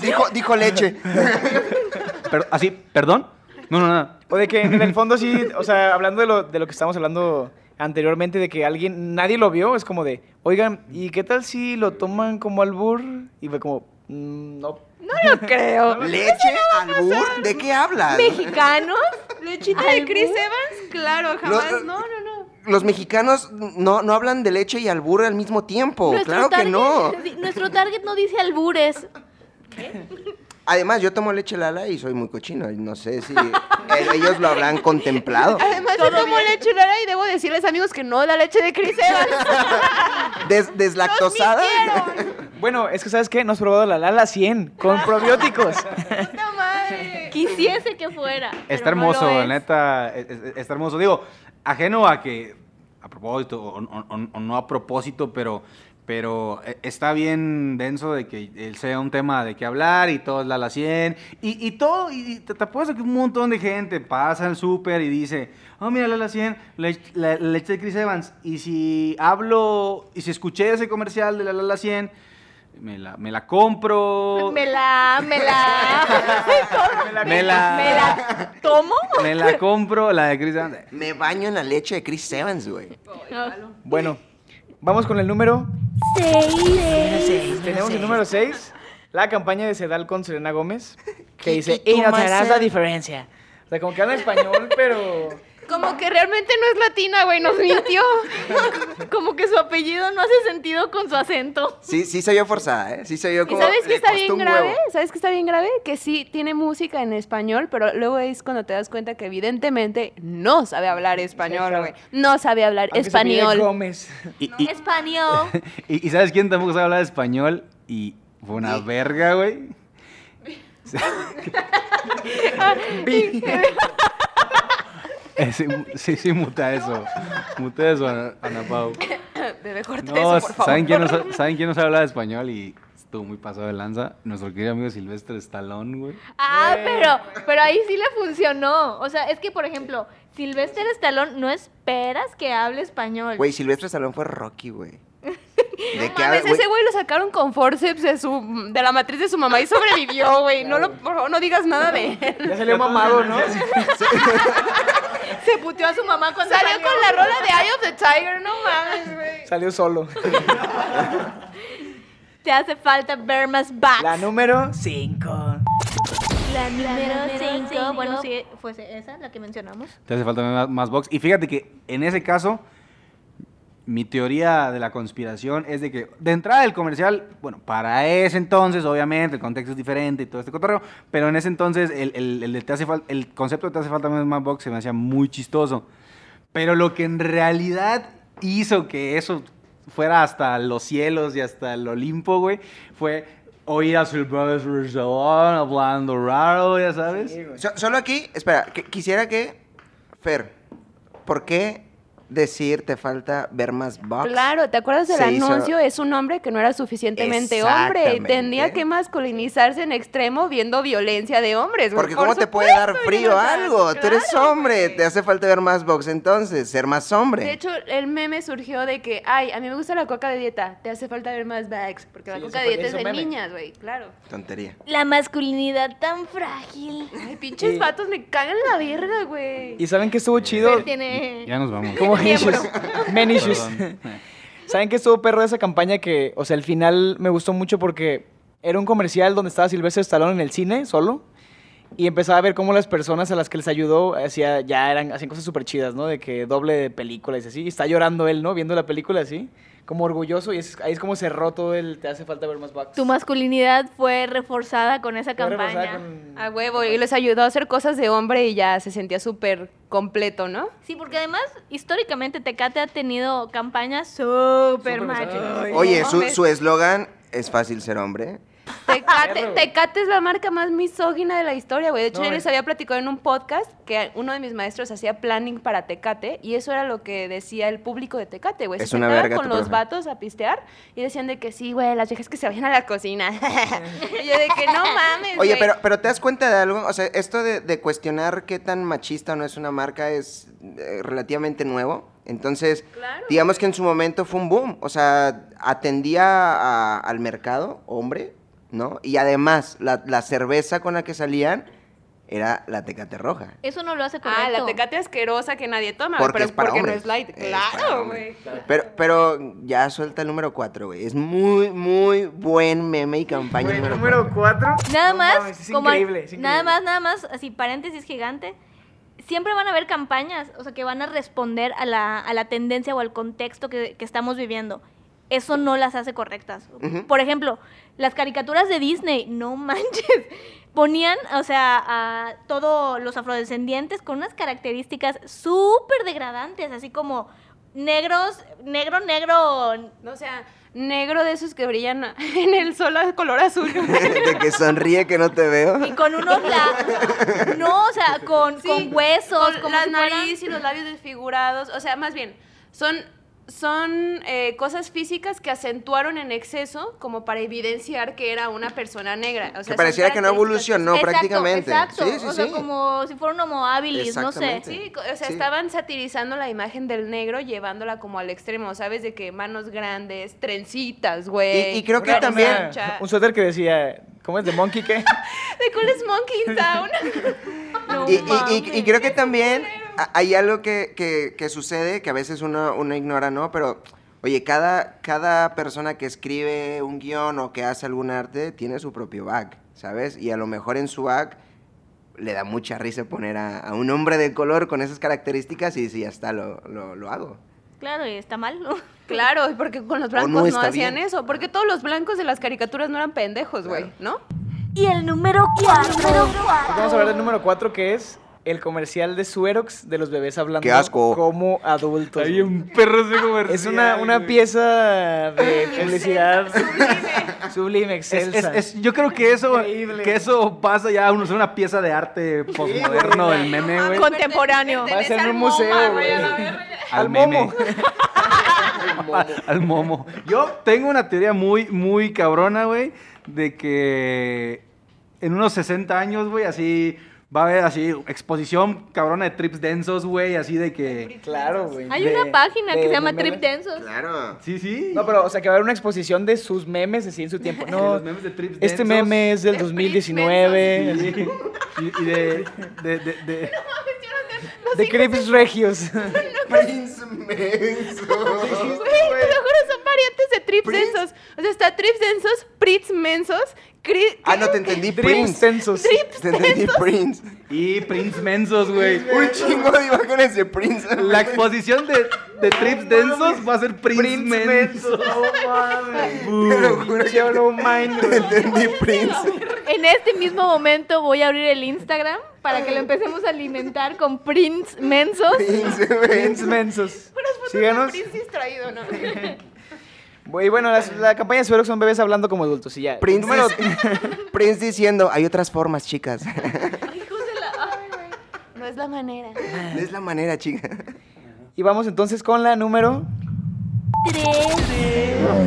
Dijo, dijo leche. per- así, ¿perdón? No, no, nada. O de que en el fondo sí, o sea, hablando de lo, de lo que estábamos hablando anteriormente, de que alguien, nadie lo vio, es como de, oigan, ¿y qué tal si lo toman como albur? Y fue como, "Mm, no. No lo creo. ¿Leche? ¿Albur? ¿De qué hablas? ¿Mexicanos? ¿Lechita de ¿Albur? Chris Evans? Claro, jamás. Lo- No, no, no. Los mexicanos no, no hablan de leche y albur al mismo tiempo. Nuestro Claro que target- no. Nuestro target no dice albures. Además, yo tomo leche Lala y soy muy cochino. y No sé si el- ellos lo habrán contemplado. Además, yo tomo leche Lala y debo decirles, amigos, que no da leche de Chris Evans. Des- deslactosada. Bueno, es que ¿sabes qué? No has probado la Lala 100 con probióticos. ¡Puta madre! Quisiese que fuera. Está no hermoso, la es. neta, es- es- está hermoso. Digo, ajeno a que, a propósito o, o- o- o no a propósito, pero, pero eh, está bien denso de que él sea un tema de que hablar y todo es la la 100. Y, y todo, y te, te apuesto que un montón de gente pasa al súper y dice, oh, mira, la la 100, la, la- la leche de Chris Evans. Y si hablo, y si escuché ese comercial de la la la 100, me la, me la compro. Me la, me la, me la, me la tomo. me la compro, la de Chris Evans. Me baño en la leche de Chris Evans, güey. Bueno, vamos con el número Seis. Tenemos el número 6, la campaña de Sedal con Selena Gómez, que dice, Y y no notarás la diferencia. O sea, como que habla español, pero... Como que realmente no es latina, güey, nos mintió. Como que su apellido no hace sentido con su acento. Sí, sí se vio forzada, ¿eh? Sí se vio ¿Y como... sabes qué le está bien grave? huevo. ¿Sabes qué está bien grave? Que sí tiene música en español, pero luego es cuando te das cuenta que evidentemente no sabe hablar español, güey. No sabe hablar aunque se apellide español. Gómez. Y- y- Español. ¿Y, y sabes quién tampoco sabe hablar español? Y fue una verga, güey. Eh, sí, sí, sí, muta eso. Muta eso, Ana, Ana Pau. Debe cortar No, eso, por favor. ¿saben quién, no, sa- ¿saben quién no sabe hablar español? Y estuvo muy pasado de lanza. Nuestro querido amigo Silvestre Stallone, güey. Ah, pero, pero ahí sí le funcionó. O sea, es que, por ejemplo, Sylvester Stallone no esperas que hable español. Güey, Silvestre Stallone fue Rocky, güey. ¿De No qué mames, habla- ese güey lo sacaron con forceps de, su, de la matriz de su mamá y sobrevivió, güey. No lo, por favor, no digas nada de él. Ya salió mamado, ¿no? Se puteó a su mamá cuando Salió salió. con la rola de Eye of the Tiger, no mames, güey. Salió solo. Te hace falta ver más backs. La número 5. La número 5. Bueno, sí, fue esa la que mencionamos. Te hace falta más, más box. Y fíjate que en ese caso, mi teoría de la conspiración es de que de entrada el comercial, bueno, para ese entonces, obviamente, el contexto es diferente y todo este cotorreo, pero en ese entonces el, el, el de te hace el concepto de te hace falta más box se me hacía muy chistoso. Pero lo que en realidad hizo que eso fuera hasta los cielos y hasta el Olimpo, güey, fue oír a Sylvester Stallone hablando raro, ya sabes. So- solo aquí, espera, que- quisiera que... Fer, ¿por qué decir te falta ver más box. Claro, ¿te acuerdas del hizo- anuncio? Es un hombre que no era suficientemente hombre tenía que masculinizarse en extremo viendo violencia de hombres. güey. Porque Por ¿cómo te puede dar frío algo? Tú eres hombre, güey. te hace falta ver más box entonces, ser más hombre. De hecho, el meme surgió de que, ay, a mí me gusta la coca de dieta, te hace falta ver más bags, porque la coca de dieta es de meme. niñas, güey, claro. Tontería. La masculinidad tan frágil. Ay, pinches Y- vatos me cagan la verga, güey. ¿Y saben que estuvo chido? Tiene... Ya nos vamos. Como Miembro. issues. Men issues. Perdón. ¿Saben que estuvo perro de esa campaña? Que, o sea, el final me gustó mucho porque era un comercial donde estaba Silvestre Stallone en el cine, solo. Y empezaba a ver cómo las personas a las que les ayudó hacía, ya eran, hacían cosas súper chidas, ¿no? De que doble de películas y así. Y está llorando él, ¿no? Viendo la película así. Como orgulloso. Y es- ahí es como cerró todo el... Te hace falta ver más bucks. Tu masculinidad fue reforzada con esa Fue reforzada campaña. con- A huevo, y les ayudó a hacer cosas de hombre y ya se sentía súper completo, ¿no? Sí, porque además, históricamente, Tecate ha tenido campañas súper machos. Oye, su eslogan es fácil ser hombre. Tecate. Tecate es la marca más misógina de la historia, güey. De hecho, No, yo es- les había platicado en un podcast que uno de mis maestros hacía planning para Tecate y eso era lo que decía el público de Tecate, güey. Se Es una sentaban verga con los profe. vatos a pistear y decían de que sí, güey, las viejas que se vayan a la cocina. y yo de que no mames, Oye, güey. pero, pero ¿te das cuenta de algo? O sea, esto de, de cuestionar qué tan machista o no es una marca es eh, relativamente nuevo. Entonces, Claro, digamos que en su momento fue un boom. O sea, atendía a- al mercado, hombre, ¿no? Y además, la, la cerveza con la que salían era la Tecate Roja. Eso no lo hace correcto. Ah, la Tecate asquerosa que nadie toma, Porque pero es para porque no es light. Es Claro, güey. Pero, pero ya suelta el número 4, güey. Es muy, muy buen meme y campaña. Güey, número número 4. Nada más, es como increíble, es nada más, nada más, así paréntesis gigante. Siempre van a haber campañas, o sea, que van a responder a la, a la tendencia o al contexto que, que estamos viviendo. Eso no las hace correctas. Ujú. Por ejemplo, las caricaturas de Disney, no manches, ponían, o sea, a todos los afrodescendientes con unas características súper degradantes, así como negros, negro, negro, No, o sea, negro de esos que brillan en el sol a color azul. de que sonríe que no te veo. y con unos la no, o sea, con, Sí, con huesos, con como las si fueran- nariz y los labios desfigurados. O sea, más bien, son, son eh, cosas físicas que acentuaron en exceso como para evidenciar que era una persona negra. O sea, Que pareciera que no evolucionó Exacto, prácticamente. Exacto, Sí, sí, o sea, como si fuera un homo habilis, no sé. Sí, o sea, Sí. estaban satirizando la imagen del negro llevándola como al extremo, ¿sabes? De que manos grandes, trencitas, güey. Y- y creo que Una- también- una- un suéter que decía, ¿cómo es? ¿De Monkey qué? De Cool es Monkey Town. No Y, y- y- mames. y creo que también hay algo que, que- que sucede que a veces uno, uno ignora, ¿no? Pero, oye, cada, cada persona que escribe un guion o que hace algún arte tiene su propio bag, ¿sabes? Y a lo mejor en su bag le da mucha risa poner a, a un hombre de color con esas características y dice, ya está, lo, lo, lo hago. Claro, y está mal, ¿no? Claro, porque con los blancos no hacían bien. eso. Porque todos los blancos de las caricaturas no eran pendejos, güey, ¿no? Y el número 4. Vamos a hablar del número 4 que es el comercial de Suerox de los bebés hablando ¡Qué asco! como adultos. Hay un perro ese comercial. Es una, una pieza de publicidad sublime, Es- excelsa. es- es- yo creo que eso, Increíble. que eso pasa ya a una pieza de arte postmoderno del meme, güey. Contemporáneo. Va a ser en un museo, güey. Al meme. momo. al, al momo. Yo tengo una teoría muy, muy cabrona, güey, de que en unos 60 años, güey, así va a haber así exposición cabrona de trips densos, güey, así de que... Claro, güey. Hay De- una página que de- se llama Trip. Densos. Claro. Sí, sí. No, pero, o sea, que va a haber una exposición de sus memes así en su tiempo. No, los memes de trips este densos. meme es del De 2019. Sí. Y, y de, de, de, de- De Crips Regios. Prince Menso. Güey, te lo juro, son variantes de trips Prince. densos. O sea, está trips densos, prits mensos, cri- Ah, no, te entendí, Trips Prince. censos. Te entendí, Prince. Y Prince Mensos, güey. Un chingo de imágenes de Prince. La exposición de, de trips densos va a ser Prince, Prince Mensos. Mensos. No mames. Te lo juro que Yellow Mind. te entendí, Prince. En este mismo momento voy a abrir el Instagram para que lo empecemos a alimentar con prints mensos. Prince, Prince Mensos. Síganos. Prince distraído, ¿no? Y bueno, las- la campaña de Suerox son bebés hablando como adultos y ya. Prince, Prince diciendo, hay otras formas, chicas. Hijos de la... Ay, güey. No es la manera. es la manera, chica. Y vamos entonces con la número...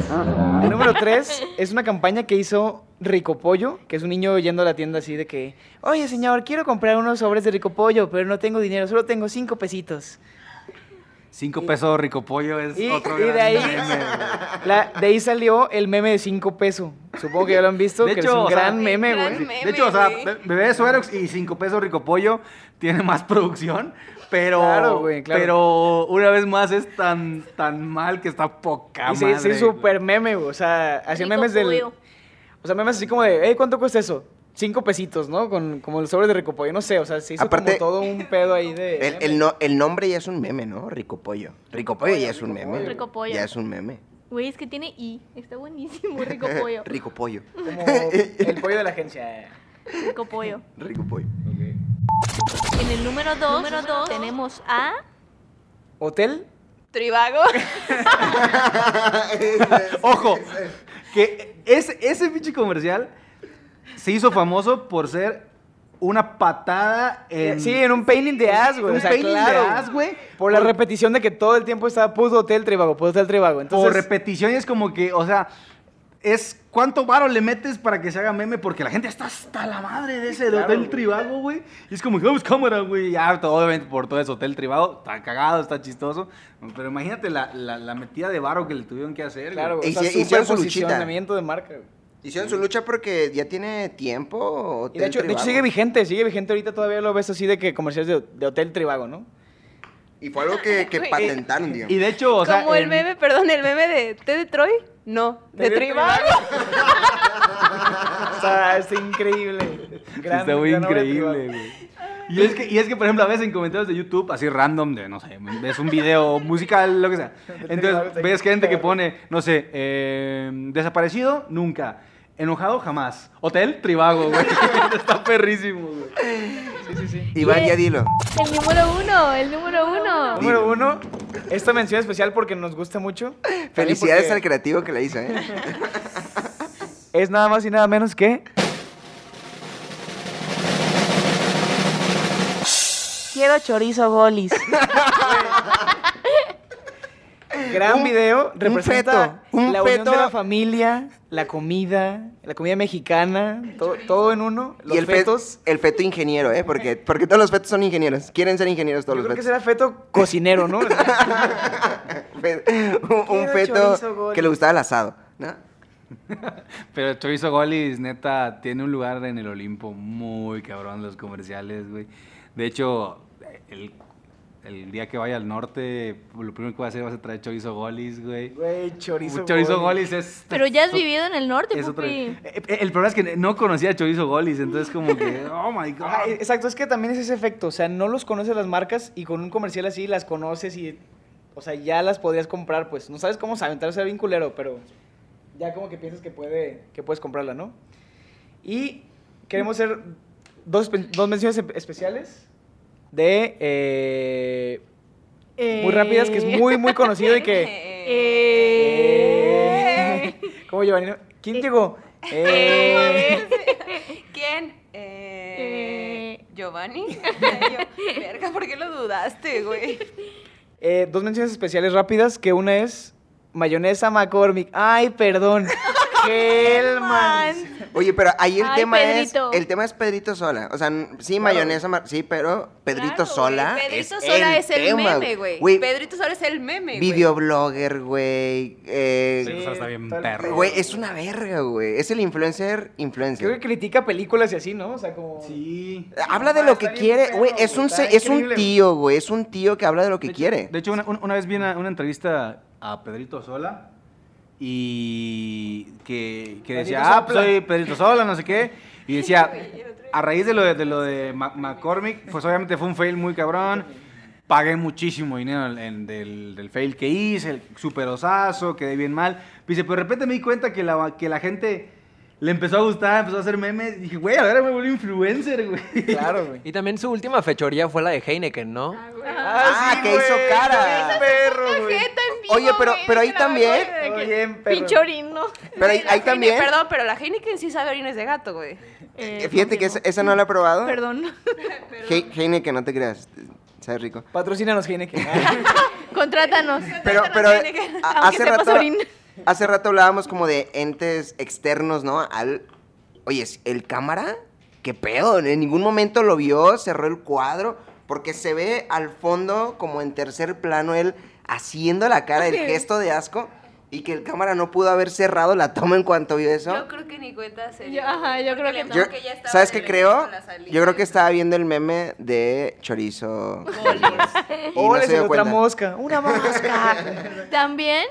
La número 3 es una campaña que hizo Rico Pollo, que es un niño yendo a la tienda así de que, oye señor, quiero comprar unos sobres de Rico Pollo, pero no tengo dinero, solo tengo cinco pesitos. Cinco pesos rico pollo es Y, otro y de ahí, la- de ahí salió el meme de 5 pesos. Supongo que ya lo han visto, De que hecho, es un sea, gran meme, güey. De hecho, o sea, bebé Suerox y 5 pesos rico pollo tiene más producción, pero Claro, güey, claro. pero una vez más es tan tan mal que está poca Y se madre. hizo súper meme, güey. O sea, hacían Rico memes del. pollo. O sea, memes así como de, hey, ¿cuánto cuesta eso? Cinco pesitos, ¿no? Con, como el sobre de Rico Pollo. No sé, o sea, se hizo Aparte, como todo un pedo ahí de. El, el no- el nombre ya es un meme, ¿no? Rico Pollo. Rico Pollo ya es un meme. Rico Pollo. Ya es un meme. Güey, es que tiene I. Está buenísimo, rico pollo. Rico Pollo. Como el pollo de la agencia. Rico pollo. Rico Pollo. En el número 2 tenemos a... ¿Hotel? Tribago. Ojo, que ese, ese pinche comercial se hizo famoso por ser una patada en... Sí, en un painting de ass, güey. Un o sea, pain in the claro. ass, güey. Por la Por- repetición de que todo el tiempo estaba puto hotel tribago, puto hotel tribago. Entonces, por repetición y es como que, o sea, es cuánto varo le metes para que se haga meme porque la gente está hasta la madre de ese Claro, hotel güey. tribago, güey. Y es como que vamos cámara, güey. Ya, todo, obviamente por todo ese hotel tribago, está cagado, está chistoso. Pero imagínate la, la, la metida de varo que le tuvieron que hacer. claro, güey. O sea, Hici- hicieron su posicionamiento de marca, güey. Hicieron su lucha porque ya tiene tiempo. Y de hecho, de hecho sigue vigente, sigue vigente ahorita todavía lo ves así de que comerciales de, de hotel tribago, ¿no? Y fue algo que, que patentaron, digamos. Y de hecho, o sea, Como el en- meme, perdón, el meme de ¿Té de Troy? No, de de Tribago. O sea, está increíble. Gran- está muy increíble, güey. Y es, que, y es que, por ejemplo, a veces en comentarios de YouTube, así random, de, no sé, ves un video musical, lo que sea. Entonces, ves gente que pone, no sé, eh, desaparecido, nunca. Enojado, jamás. Hotel, Tribago, güey. está perrísimo, güey. Sí, sí, sí. Iván, ya dilo. El número uno, el número uno. Número uno, esta mención especial porque nos gusta mucho. Felicidades al creativo que la hizo, ¿eh? Es nada más y nada menos que... Quiero chorizo golis. Gran Un- video, un representa feto, un la unión feto. de la familia, la comida, la comida mexicana, todo, todo en uno, los y el fe- fetos. el feto ingeniero, ¿eh? Porque, porque todos los fetos son ingenieros. Quieren ser ingenieros todos Yo los creo que fetos. será feto cocinero, ¿no? Fe- un, un Quiero feto que le gustaba el asado, ¿no? Pero Chorizo Golis, neta, tiene un lugar en el Olimpo muy cabrón los comerciales, güey. De hecho, el, el día que vaya al norte, lo primero que voy a hacer va a ser traer Chorizo Golis, güey. Güey, chorizo. Chorizo Goli. Golis es... Pero ya has to- vivido en el norte, es otra- pupi. Eh, eh, El problema es que no conocía Chorizo Golis, entonces como que, oh my god. Exacto, es que también es ese efecto, o sea, no los conoces las marcas y con un comercial así las conoces y, o sea, ya las podrías comprar, pues, no sabes cómo saben, tal vez sea bien culero, pero ya como que piensas que, puede, que puedes comprarla, ¿no? Y queremos hacer dos, dos menciones espe- especiales de, eh, muy rápidas, que es muy, muy conocido y que... Eh. ¿Cómo Giovanni? ¿Quién llegó? Eh, ¿Quién? Eh, ¿Giovanni? Yo, verga, ¿por qué lo dudaste, güey? Eh, dos menciones especiales rápidas, que una es mayonesa McCormick. Ay, perdón. Hellman. Oye, pero ahí el Ay, tema Pedrito. es el tema es Pedrito Sola. O sea, sí, mayonesa, ma- sí, pero Pedrito Claro, Sola güey, Pedrito es Sola el es el tema, meme, güey. Pedrito Sola es el meme, güey. videoblogger, güey. eh, Sí, o sea, está bien tal- perro. Güey, es una verga, güey. Es el influencer Creo que influencer. critica películas y así, ¿no? O sea, como... Sí. Habla de Ah, lo está que bien quiere, perro, güey. Es un está es un increíble, tío, güey. Es un tío que habla de lo que De hecho- quiere. De hecho, una, una- una vez vi una, una entrevista a Pedrito Sola y que, que decía, ah, pues Sopla". soy Pedrito Sola, no sé qué. Y decía, a raíz de lo de, de lo de McCormick, pues obviamente fue un fail muy cabrón. Pagué muchísimo dinero en- en- del, del fail que hice, el super osazo, quedé bien mal. Dice, pero de repente me di cuenta que la, que la gente le empezó a gustar, empezó a hacer memes. Y dije, güey, ahora me volví influencer, güey. Claro, güey. Y también su última fechoría fue la de Heineken, ¿no? Ah, que hizo cara. perro, güey. Vivo, Oye, pero, güey, pero ahí también. bien, perro. Pinche orino. Pero ahí, ahí Heine- también. Perdón, pero la Heineken sí sabe orines de gato, güey. Eh, eh, Fíjate que esa, no la he probado. Perdón. He- Heine, que no te creas. Sabe rico. Patrocínanos, Heineken. Contrátanos. Pero, pero aunque hace sepas rato, orín. Hace rato hablábamos como de entes externos, ¿no? Al, oye, ¿el cámara? ¿Qué pedo? En ningún momento lo vio, cerró el cuadro, porque se ve al fondo como en tercer plano él haciendo la cara, el gesto de asco, y que el cámara no pudo haber cerrado la toma en cuanto vio eso. Yo creo que ni cuenta se Yo- dio, ajá, yo creo que dijo Yo- que ya estaba ¿Sabes qué creo? Yo creo que estaba viendo el meme de chorizo. y no Ole, se se dio otra cuenta. mosca. Una mosca. También,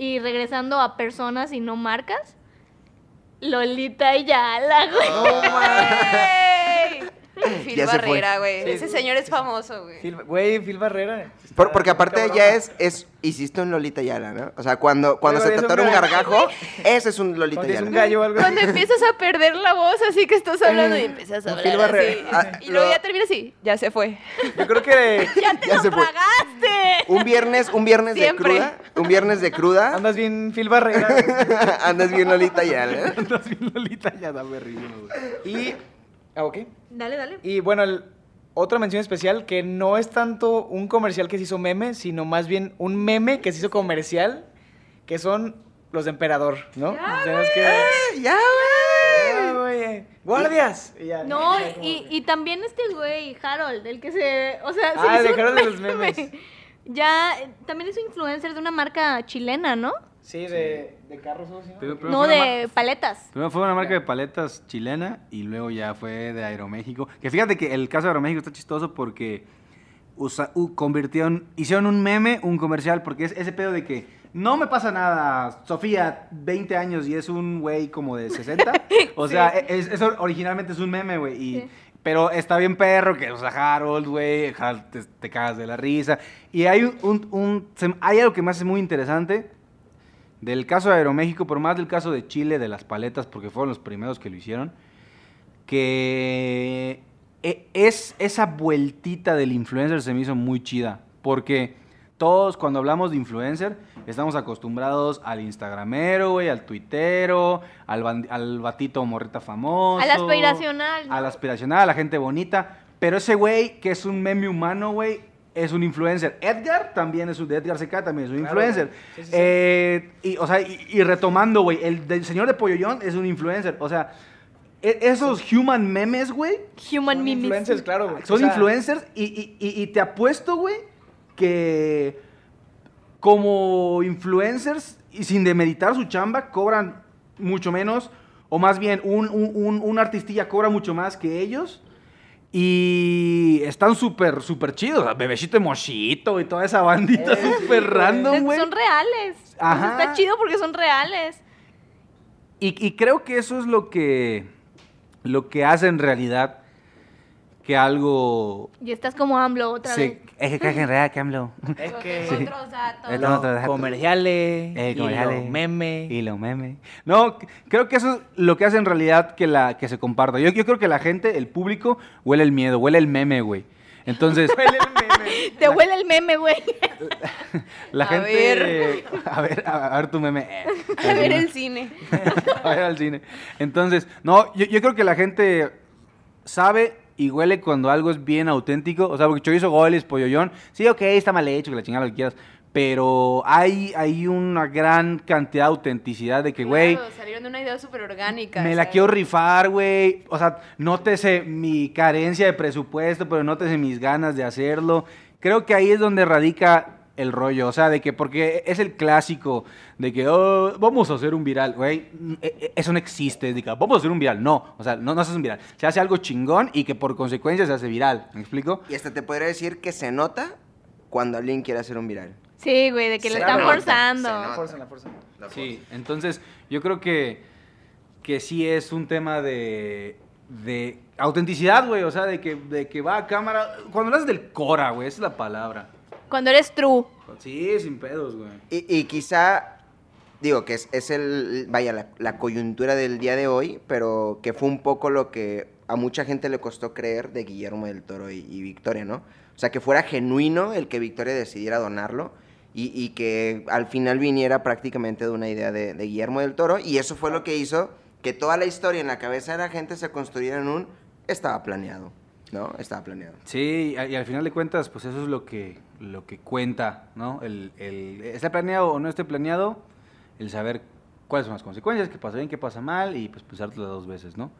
y regresando a personas y no marcas, Lolita Ayala, güey. ¡Ey! Phil Ya. Barrera, güey. Sí. Ese señor es famoso, güey. Güey, Phil Barrera. Por- porque aparte Cabrón. ya es, es, hiciste un Lolita Yala, ¿no? O sea, cuando, cuando Pero se te un un gargajo, ese es un Lolita Cuando es Yala. un gallo o algo Cuando empiezas a perder la voz, así que estás hablando y empiezas a Como Phil hablar así. Barrera. Ah, Y luego lo- ya termina así, ya se fue. Yo creo que ¡Ya te Ya lo se fue. pagaste! Un viernes, un viernes de cruda, un viernes de cruda, andas bien Phil Barrera. andas bien Lolita Yala. Andas bien Lolita, ya dame río, güey. y... Ah, ok. Dale, dale. Y bueno, el- otra mención especial que no es tanto un comercial que se hizo meme, sino más bien un meme que se hizo comercial, que son los de Emperador, ¿no? Tenemos que... Ya, Ya, güey. ¡Guardias! Y ya. No, Ya, y, que- y también este güey, Harold, el que se. O sea, se Ah, hizo de Harold de los meme. memes. Ya, también es un influencer de una marca chilena, ¿no? Sí, de, de carros, ¿no? ¿Sí, de paletas. Primero fue una marca de paletas chilena y luego ya fue de Aeroméxico. Que fíjate que el caso de Aeroméxico está chistoso porque usa- convirtieron, hicieron un meme, un comercial, porque es ese pedo de que no me pasa nada, Sofía, 20 años y es un güey como de 60. O sea, es, eso originalmente es un meme, güey. y- Sí. Pero está bien perro que, o sea, Harold, güey, te, te cagas de la risa. Y hay un, un- un- se- hay algo que me hace muy interesante del caso de Aeroméxico, por más del caso de Chile, de las paletas, porque fueron los primeros que lo hicieron, que e- es esa vueltita del influencer se me hizo muy chida, porque todos cuando hablamos de influencer estamos acostumbrados al instagramero, güey, al tuitero, al batito morrita famoso. Al aspiracional, ¿no? Al aspiracional, a la gente bonita, pero ese güey que es un meme humano, güey, es un influencer. Edgar también es un, Edgar CK también es un Claro, influencer. güey. Sí, sí, sí. Eh, y, o sea, y, y retomando, güey, el señor de Polloyón es un influencer. O sea, e- esos human memes, güey, Human Son memes. influencers, claro, güey. son O sea, influencers y, y- y- y te apuesto, güey, que como influencers y sin demeritar su chamba, cobran mucho menos, o más bien un, un, un- un artistilla cobra mucho más que ellos. Y están súper, súper chidos. Bebecito de Mochito y toda esa bandita Eh, súper random, güey. Son reales. Está chido porque son reales. Y, y creo que eso es lo que, lo que hace en realidad que algo Y estás como AMLO otra vez. Es que en realidad que AMLO. Es que... Otros datos. Los comerciales, Eh, y comerciales. los memes. Y los memes. No, creo que eso es lo que hace en realidad que, la, que se comparta. Yo, yo creo que la gente, el público, huele el miedo, huele el meme, güey. Entonces, Huele el meme. Te huele el meme, güey. la A gente... ver. A ver, a, a ver tu meme. Eh, A ver el cine. a ver al cine. Entonces, no, yo, yo creo que la gente sabe y huele cuando algo es bien auténtico. O sea, porque chorizo, goles, polloyón, sí, ok, está mal hecho, que la chingada lo que quieras. Pero hay, hay una gran cantidad de autenticidad de que, güey, Claro, salieron de una idea súper orgánica. me la quiero rifar, güey. O sea, nótese mi carencia de presupuesto, pero nótese mis ganas de hacerlo. Creo que ahí es donde radica el rollo. O sea, de que, porque es el clásico de que "Oh, vamos a hacer un viral, güey. mm, e- e- Eso no existe. De que, vamos a hacer un viral. No, o sea, no, no haces un viral. Se hace algo chingón y que por consecuencia se hace viral. ¿Me explico? Y hasta te podría decir que se nota cuando alguien quiere hacer un viral. Sí, güey, de que Se le están nota, forzando. se nota. La fuerza, la fuerza. Sí, entonces yo creo que, que sí es un tema de, de autenticidad, güey. O sea, de que, de que va a cámara. Cuando lo haces del Cora, güey, esa es la palabra. Cuando eres true. Sí, sin pedos, güey. Y, y quizá, digo, que es, es el, vaya, la, la coyuntura del día de hoy, pero que fue un poco lo que a mucha gente le costó creer de Guillermo del Toro y, y Victoria, ¿no? O sea, que fuera genuino el que Victoria decidiera donarlo y, y que al final viniera prácticamente de una idea de, de Guillermo del Toro y eso fue lo que hizo que toda la historia en la cabeza de la gente se construyera en un estaba planeado. ¿No? Estaba planeado. Sí, y, al final de cuentas, pues eso es lo que, lo que cuenta, ¿no? El, el, ¿Está planeado o no esté planeado? El saber cuáles son las consecuencias, qué pasa bien, qué pasa mal, y pues pensártelo dos veces, ¿no?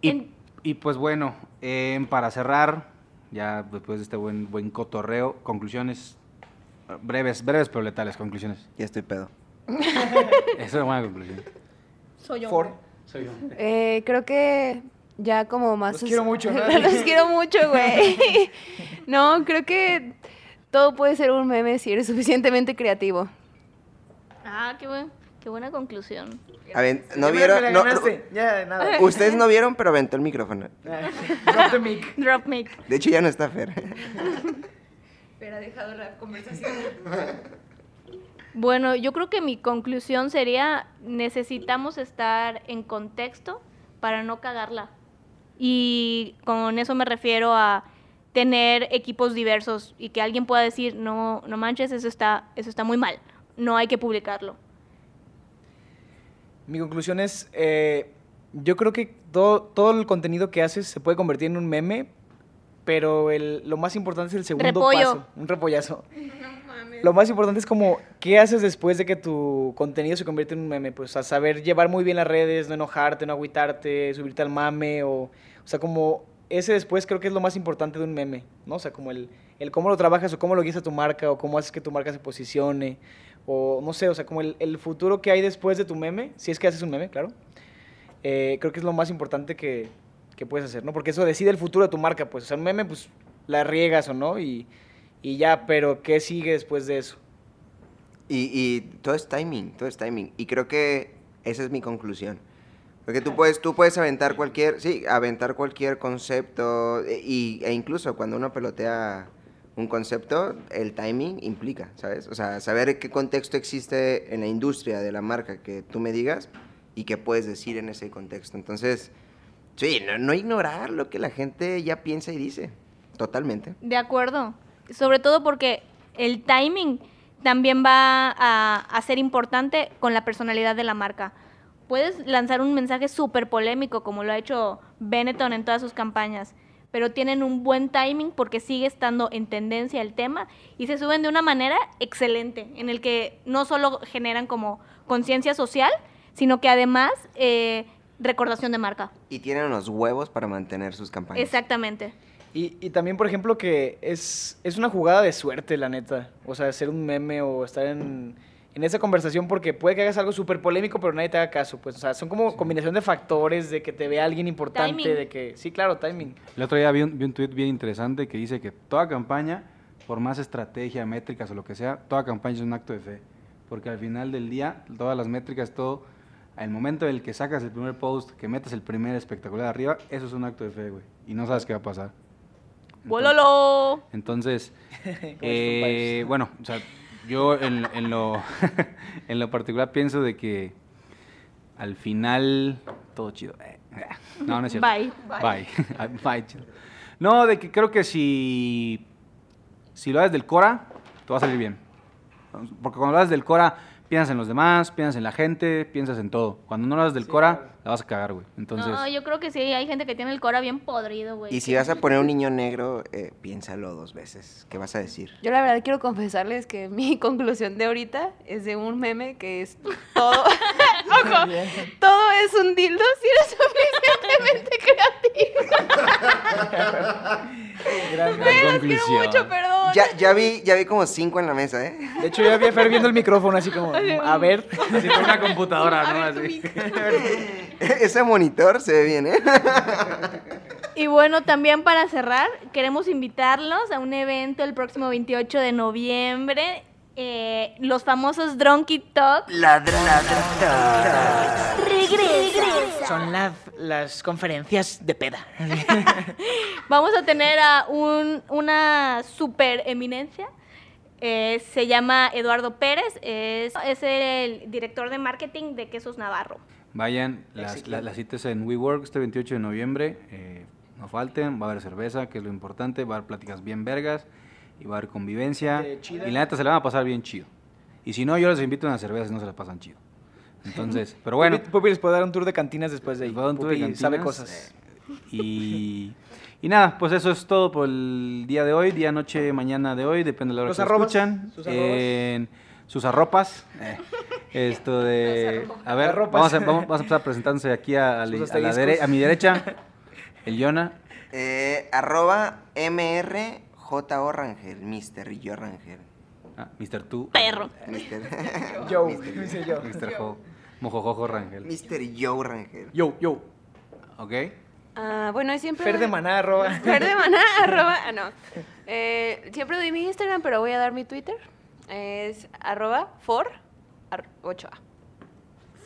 Y, En- y, pues bueno, em, para cerrar, ya después de este buen, buen cotorreo, conclusiones breves, breves pero letales, conclusiones. Ya estoy pedo. Esa es una buena conclusión. Soy yo. Soy yo. Eh, creo que ya como más... Los quiero mucho, ¿no? Los quiero mucho, güey. no, creo que todo puede ser un meme si eres suficientemente creativo. Ah, qué, buen, qué buena conclusión. A ver, ¿no Ya vieron? No, ganaste. Ya, nada. ustedes no vieron, pero aventó el micrófono. Drop the mic. Drop mic. De hecho, ya no está Fer. Pero ha dejado la conversación. Bueno, yo creo que mi conclusión sería, necesitamos estar en contexto para no cagarla. Y con eso me refiero a tener equipos diversos y que alguien pueda decir, no, no manches, eso está, eso está muy mal, no hay que publicarlo. Mi conclusión es, eh, yo creo que todo, todo el contenido que haces se puede convertir en un meme, pero el- lo más importante es el segundo Repollo. paso, un repollazo. Lo más importante es como, ¿qué haces después de que tu contenido se convierte en un meme? Pues a saber llevar muy bien las redes, no enojarte, no agüitarte, subirte al mame, o, o sea, como ese después creo que es lo más importante de un meme, ¿no? O sea, como el, el cómo lo trabajas o cómo lo guías a tu marca o cómo haces que tu marca se posicione, o no sé, o sea, como el, el futuro que hay después de tu meme, si es que haces un meme, claro. Eh, creo que es lo más importante que, que puedes hacer, ¿no? Porque eso decide el futuro de tu marca, pues, o sea, un meme, pues, la riegas o no, y, y ya, pero ¿qué sigue después de eso? Y, y todo es timing, todo es timing. Y creo que esa es mi conclusión. Porque tú puedes, tú puedes aventar cualquier, sí, aventar cualquier concepto e, y, e incluso cuando uno pelotea un concepto, el timing implica, ¿sabes? O sea, saber qué contexto existe en la industria de la marca que tú me digas y qué puedes decir en ese contexto. Entonces, sí, no, no ignorar lo que la gente ya piensa y dice. Totalmente. De acuerdo. Sobre todo porque el timing también va a, a ser importante con la personalidad de la marca. Puedes lanzar un mensaje súper polémico, como lo ha hecho Benetton en todas sus campañas, pero tienen un buen timing porque sigue estando en tendencia el tema y se suben de una manera excelente, en el que no solo generan como conciencia social, sino que además eh, recordación de marca. Y tienen unos huevos para mantener sus campañas. Exactamente. Y, y también, por ejemplo, que es, es una jugada de suerte, la neta. O sea, hacer un meme o estar en, en esa conversación porque puede que hagas algo súper polémico, pero nadie te haga caso. Pues, o sea, son como combinación de factores, de que te vea alguien importante, Timing. de que... Sí, claro, timing. El otro día vi un, vi un tweet bien interesante que dice que toda campaña, por más estrategia, métricas o lo que sea, toda campaña es un acto de fe. Porque al final del día, todas las métricas, todo, al momento en el que sacas el primer post, que metes el primer espectacular arriba, eso es un acto de fe, güey. Y no sabes qué va a pasar. ¡Bololo! Entonces, eh, bueno, o sea, yo en, en lo, en lo particular pienso de que al final todo chido. No, no es cierto. Bye. Bye. Bye. chido. No, de que creo que si, si lo haces del Cora, te va a salir bien. Porque cuando lo haces del Cora, piensas en los demás, piensas en la gente, piensas en todo. Cuando no lo haces del Cora, la vas a cagar, güey. Entonces, No, yo creo que sí, hay gente que tiene el cora bien podrido, güey. Y si vas a poner un niño negro, eh, piénsalo dos veces. ¿Qué vas a decir? Yo la verdad quiero confesarles que mi conclusión de ahorita es de un meme que es todo, ojo, todo es un dildo si eres suficientemente creativo. Gran- Los quiero conclusión. mucho, perdón. Ya, ya, vi, ya vi como cinco en la mesa, ¿eh? De hecho, ya vi a Fer viendo el micrófono así como, a ver. así con una computadora, ¿no? Así. Ese monitor se ve bien, ¿eh? Y bueno, también para cerrar, queremos invitarlos a un evento el próximo 28 de noviembre. Eh, los famosos Drunky Talk. Son la- las conferencias de peda. Vamos a tener a un, una super eminencia. eh, se llama Eduardo Pérez. Es, es el director de marketing de Quesos Navarro. Vayan, las, la- las citas en WeWork este 28 de noviembre. eh, no falten, va a haber cerveza, que es lo importante, va a haber pláticas bien vergas y va a haber convivencia. Y la neta se la van a pasar bien chido. Y si no, yo les invito a una cerveza si no se la pasan chido. Entonces, pero bueno. Pupi, Pupi les puede dar un tour de cantinas después de ahí. Un tour de sabe cantinas, cosas. Y, Y nada, pues eso es todo por el día de hoy, día, noche, mañana de hoy, depende de la hora Los que arrobas, escuchan. sus. En sus arropas. eh, esto de... A ver, Arropas. vamos a, vamos, vamos a empezar presentándose aquí a, a a la asteriscos. dere- a mi derecha. El Yona. Eh, arroba MRJO Rangel, Mr. Yo Rangel. Ah, Mr. Tú. Perro. Mr. Joe, dice yo. Mr. Jo. Mojojojo Rangel. Mr. Joe Rangel. Yo, yo. ¿Ok? Ah, bueno, y siempre... Fer de maná, arroba. Fer de maná, arroba, ah, no. Eh, siempre doy mi Instagram, pero voy a dar mi Twitter. Es arroba for ar- 8A.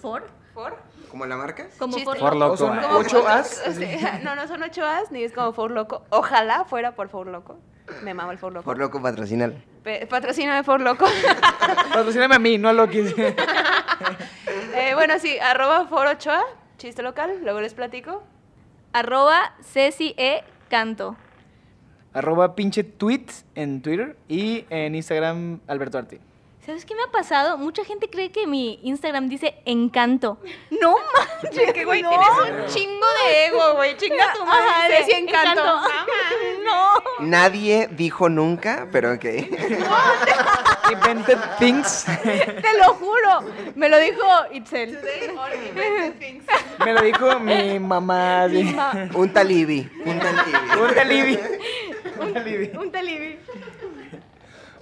¿For? ¿For? ¿Cómo la marca? Como Chiste. for. For loco. son. Como ¿Ocho as? No, no son 8 as, ni es como for loco. Ojalá fuera por for loco. Me mama el for loco. Por loco patrocinal. Pe- Patrocíname for loco. Patrocíname a mí, no a Loki. Eh, bueno, sí, arroba for 8A, chiste local, luego les platico. Arroba Ceci E. Canto. arroba pinche tweet en Twitter y en Instagram Alberto Arti. ¿Sabes qué me ha pasado? Mucha gente cree que mi Instagram dice encanto. No manches, Que, güey, no. tienes un chingo de ego, güey. Chinga tu madre. Ajá, Encanto. Encanto. No. Nadie dijo nunca, pero ok. Invented Things. Te lo juro. Me lo dijo Itzel. Me lo dijo mi mamá. sí. Un talibi. Un talibi. Un talibi. Un talibi.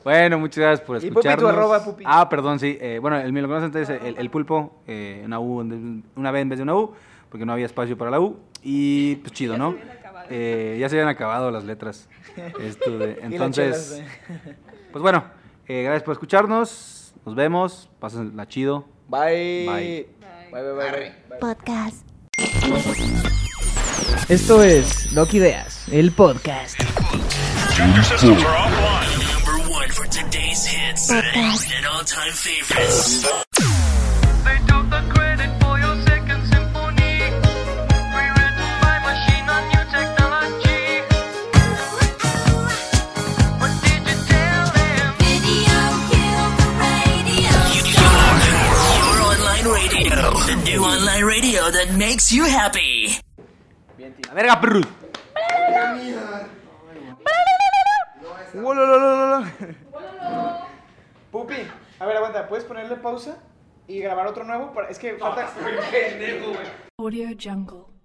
Bueno, muchas gracias por Y Pupi, tu escucharnos. arroba, Pupi. Ah, perdón, sí. eh, bueno, el mío lo conocen entonces, el, el pulpo, eh, una U, una B en vez de una U, porque no había espacio para la U. Y pues chido, ¿no? Eh, ya se habían acabado las letras. Esto de- Y las entonces, pues bueno, eh, gracias por escucharnos. Nos vemos. Pásenla chido. Bye. Bye. Bye, bye, bye, bye. Podcast. Esto es Loki Ideas, el podcast. For today's hits and all-time favorites. They took the credit for your second symphony, rewritten by machine on new technology. What did you tell them? Video killed the radio Your online radio. The new online radio that makes you happy. La verga, perro. Wololololo. Pupi, a ver, aguanta, ¿puedes ponerle pausa y grabar otro nuevo? Para- Es que falta... Audio Jungle.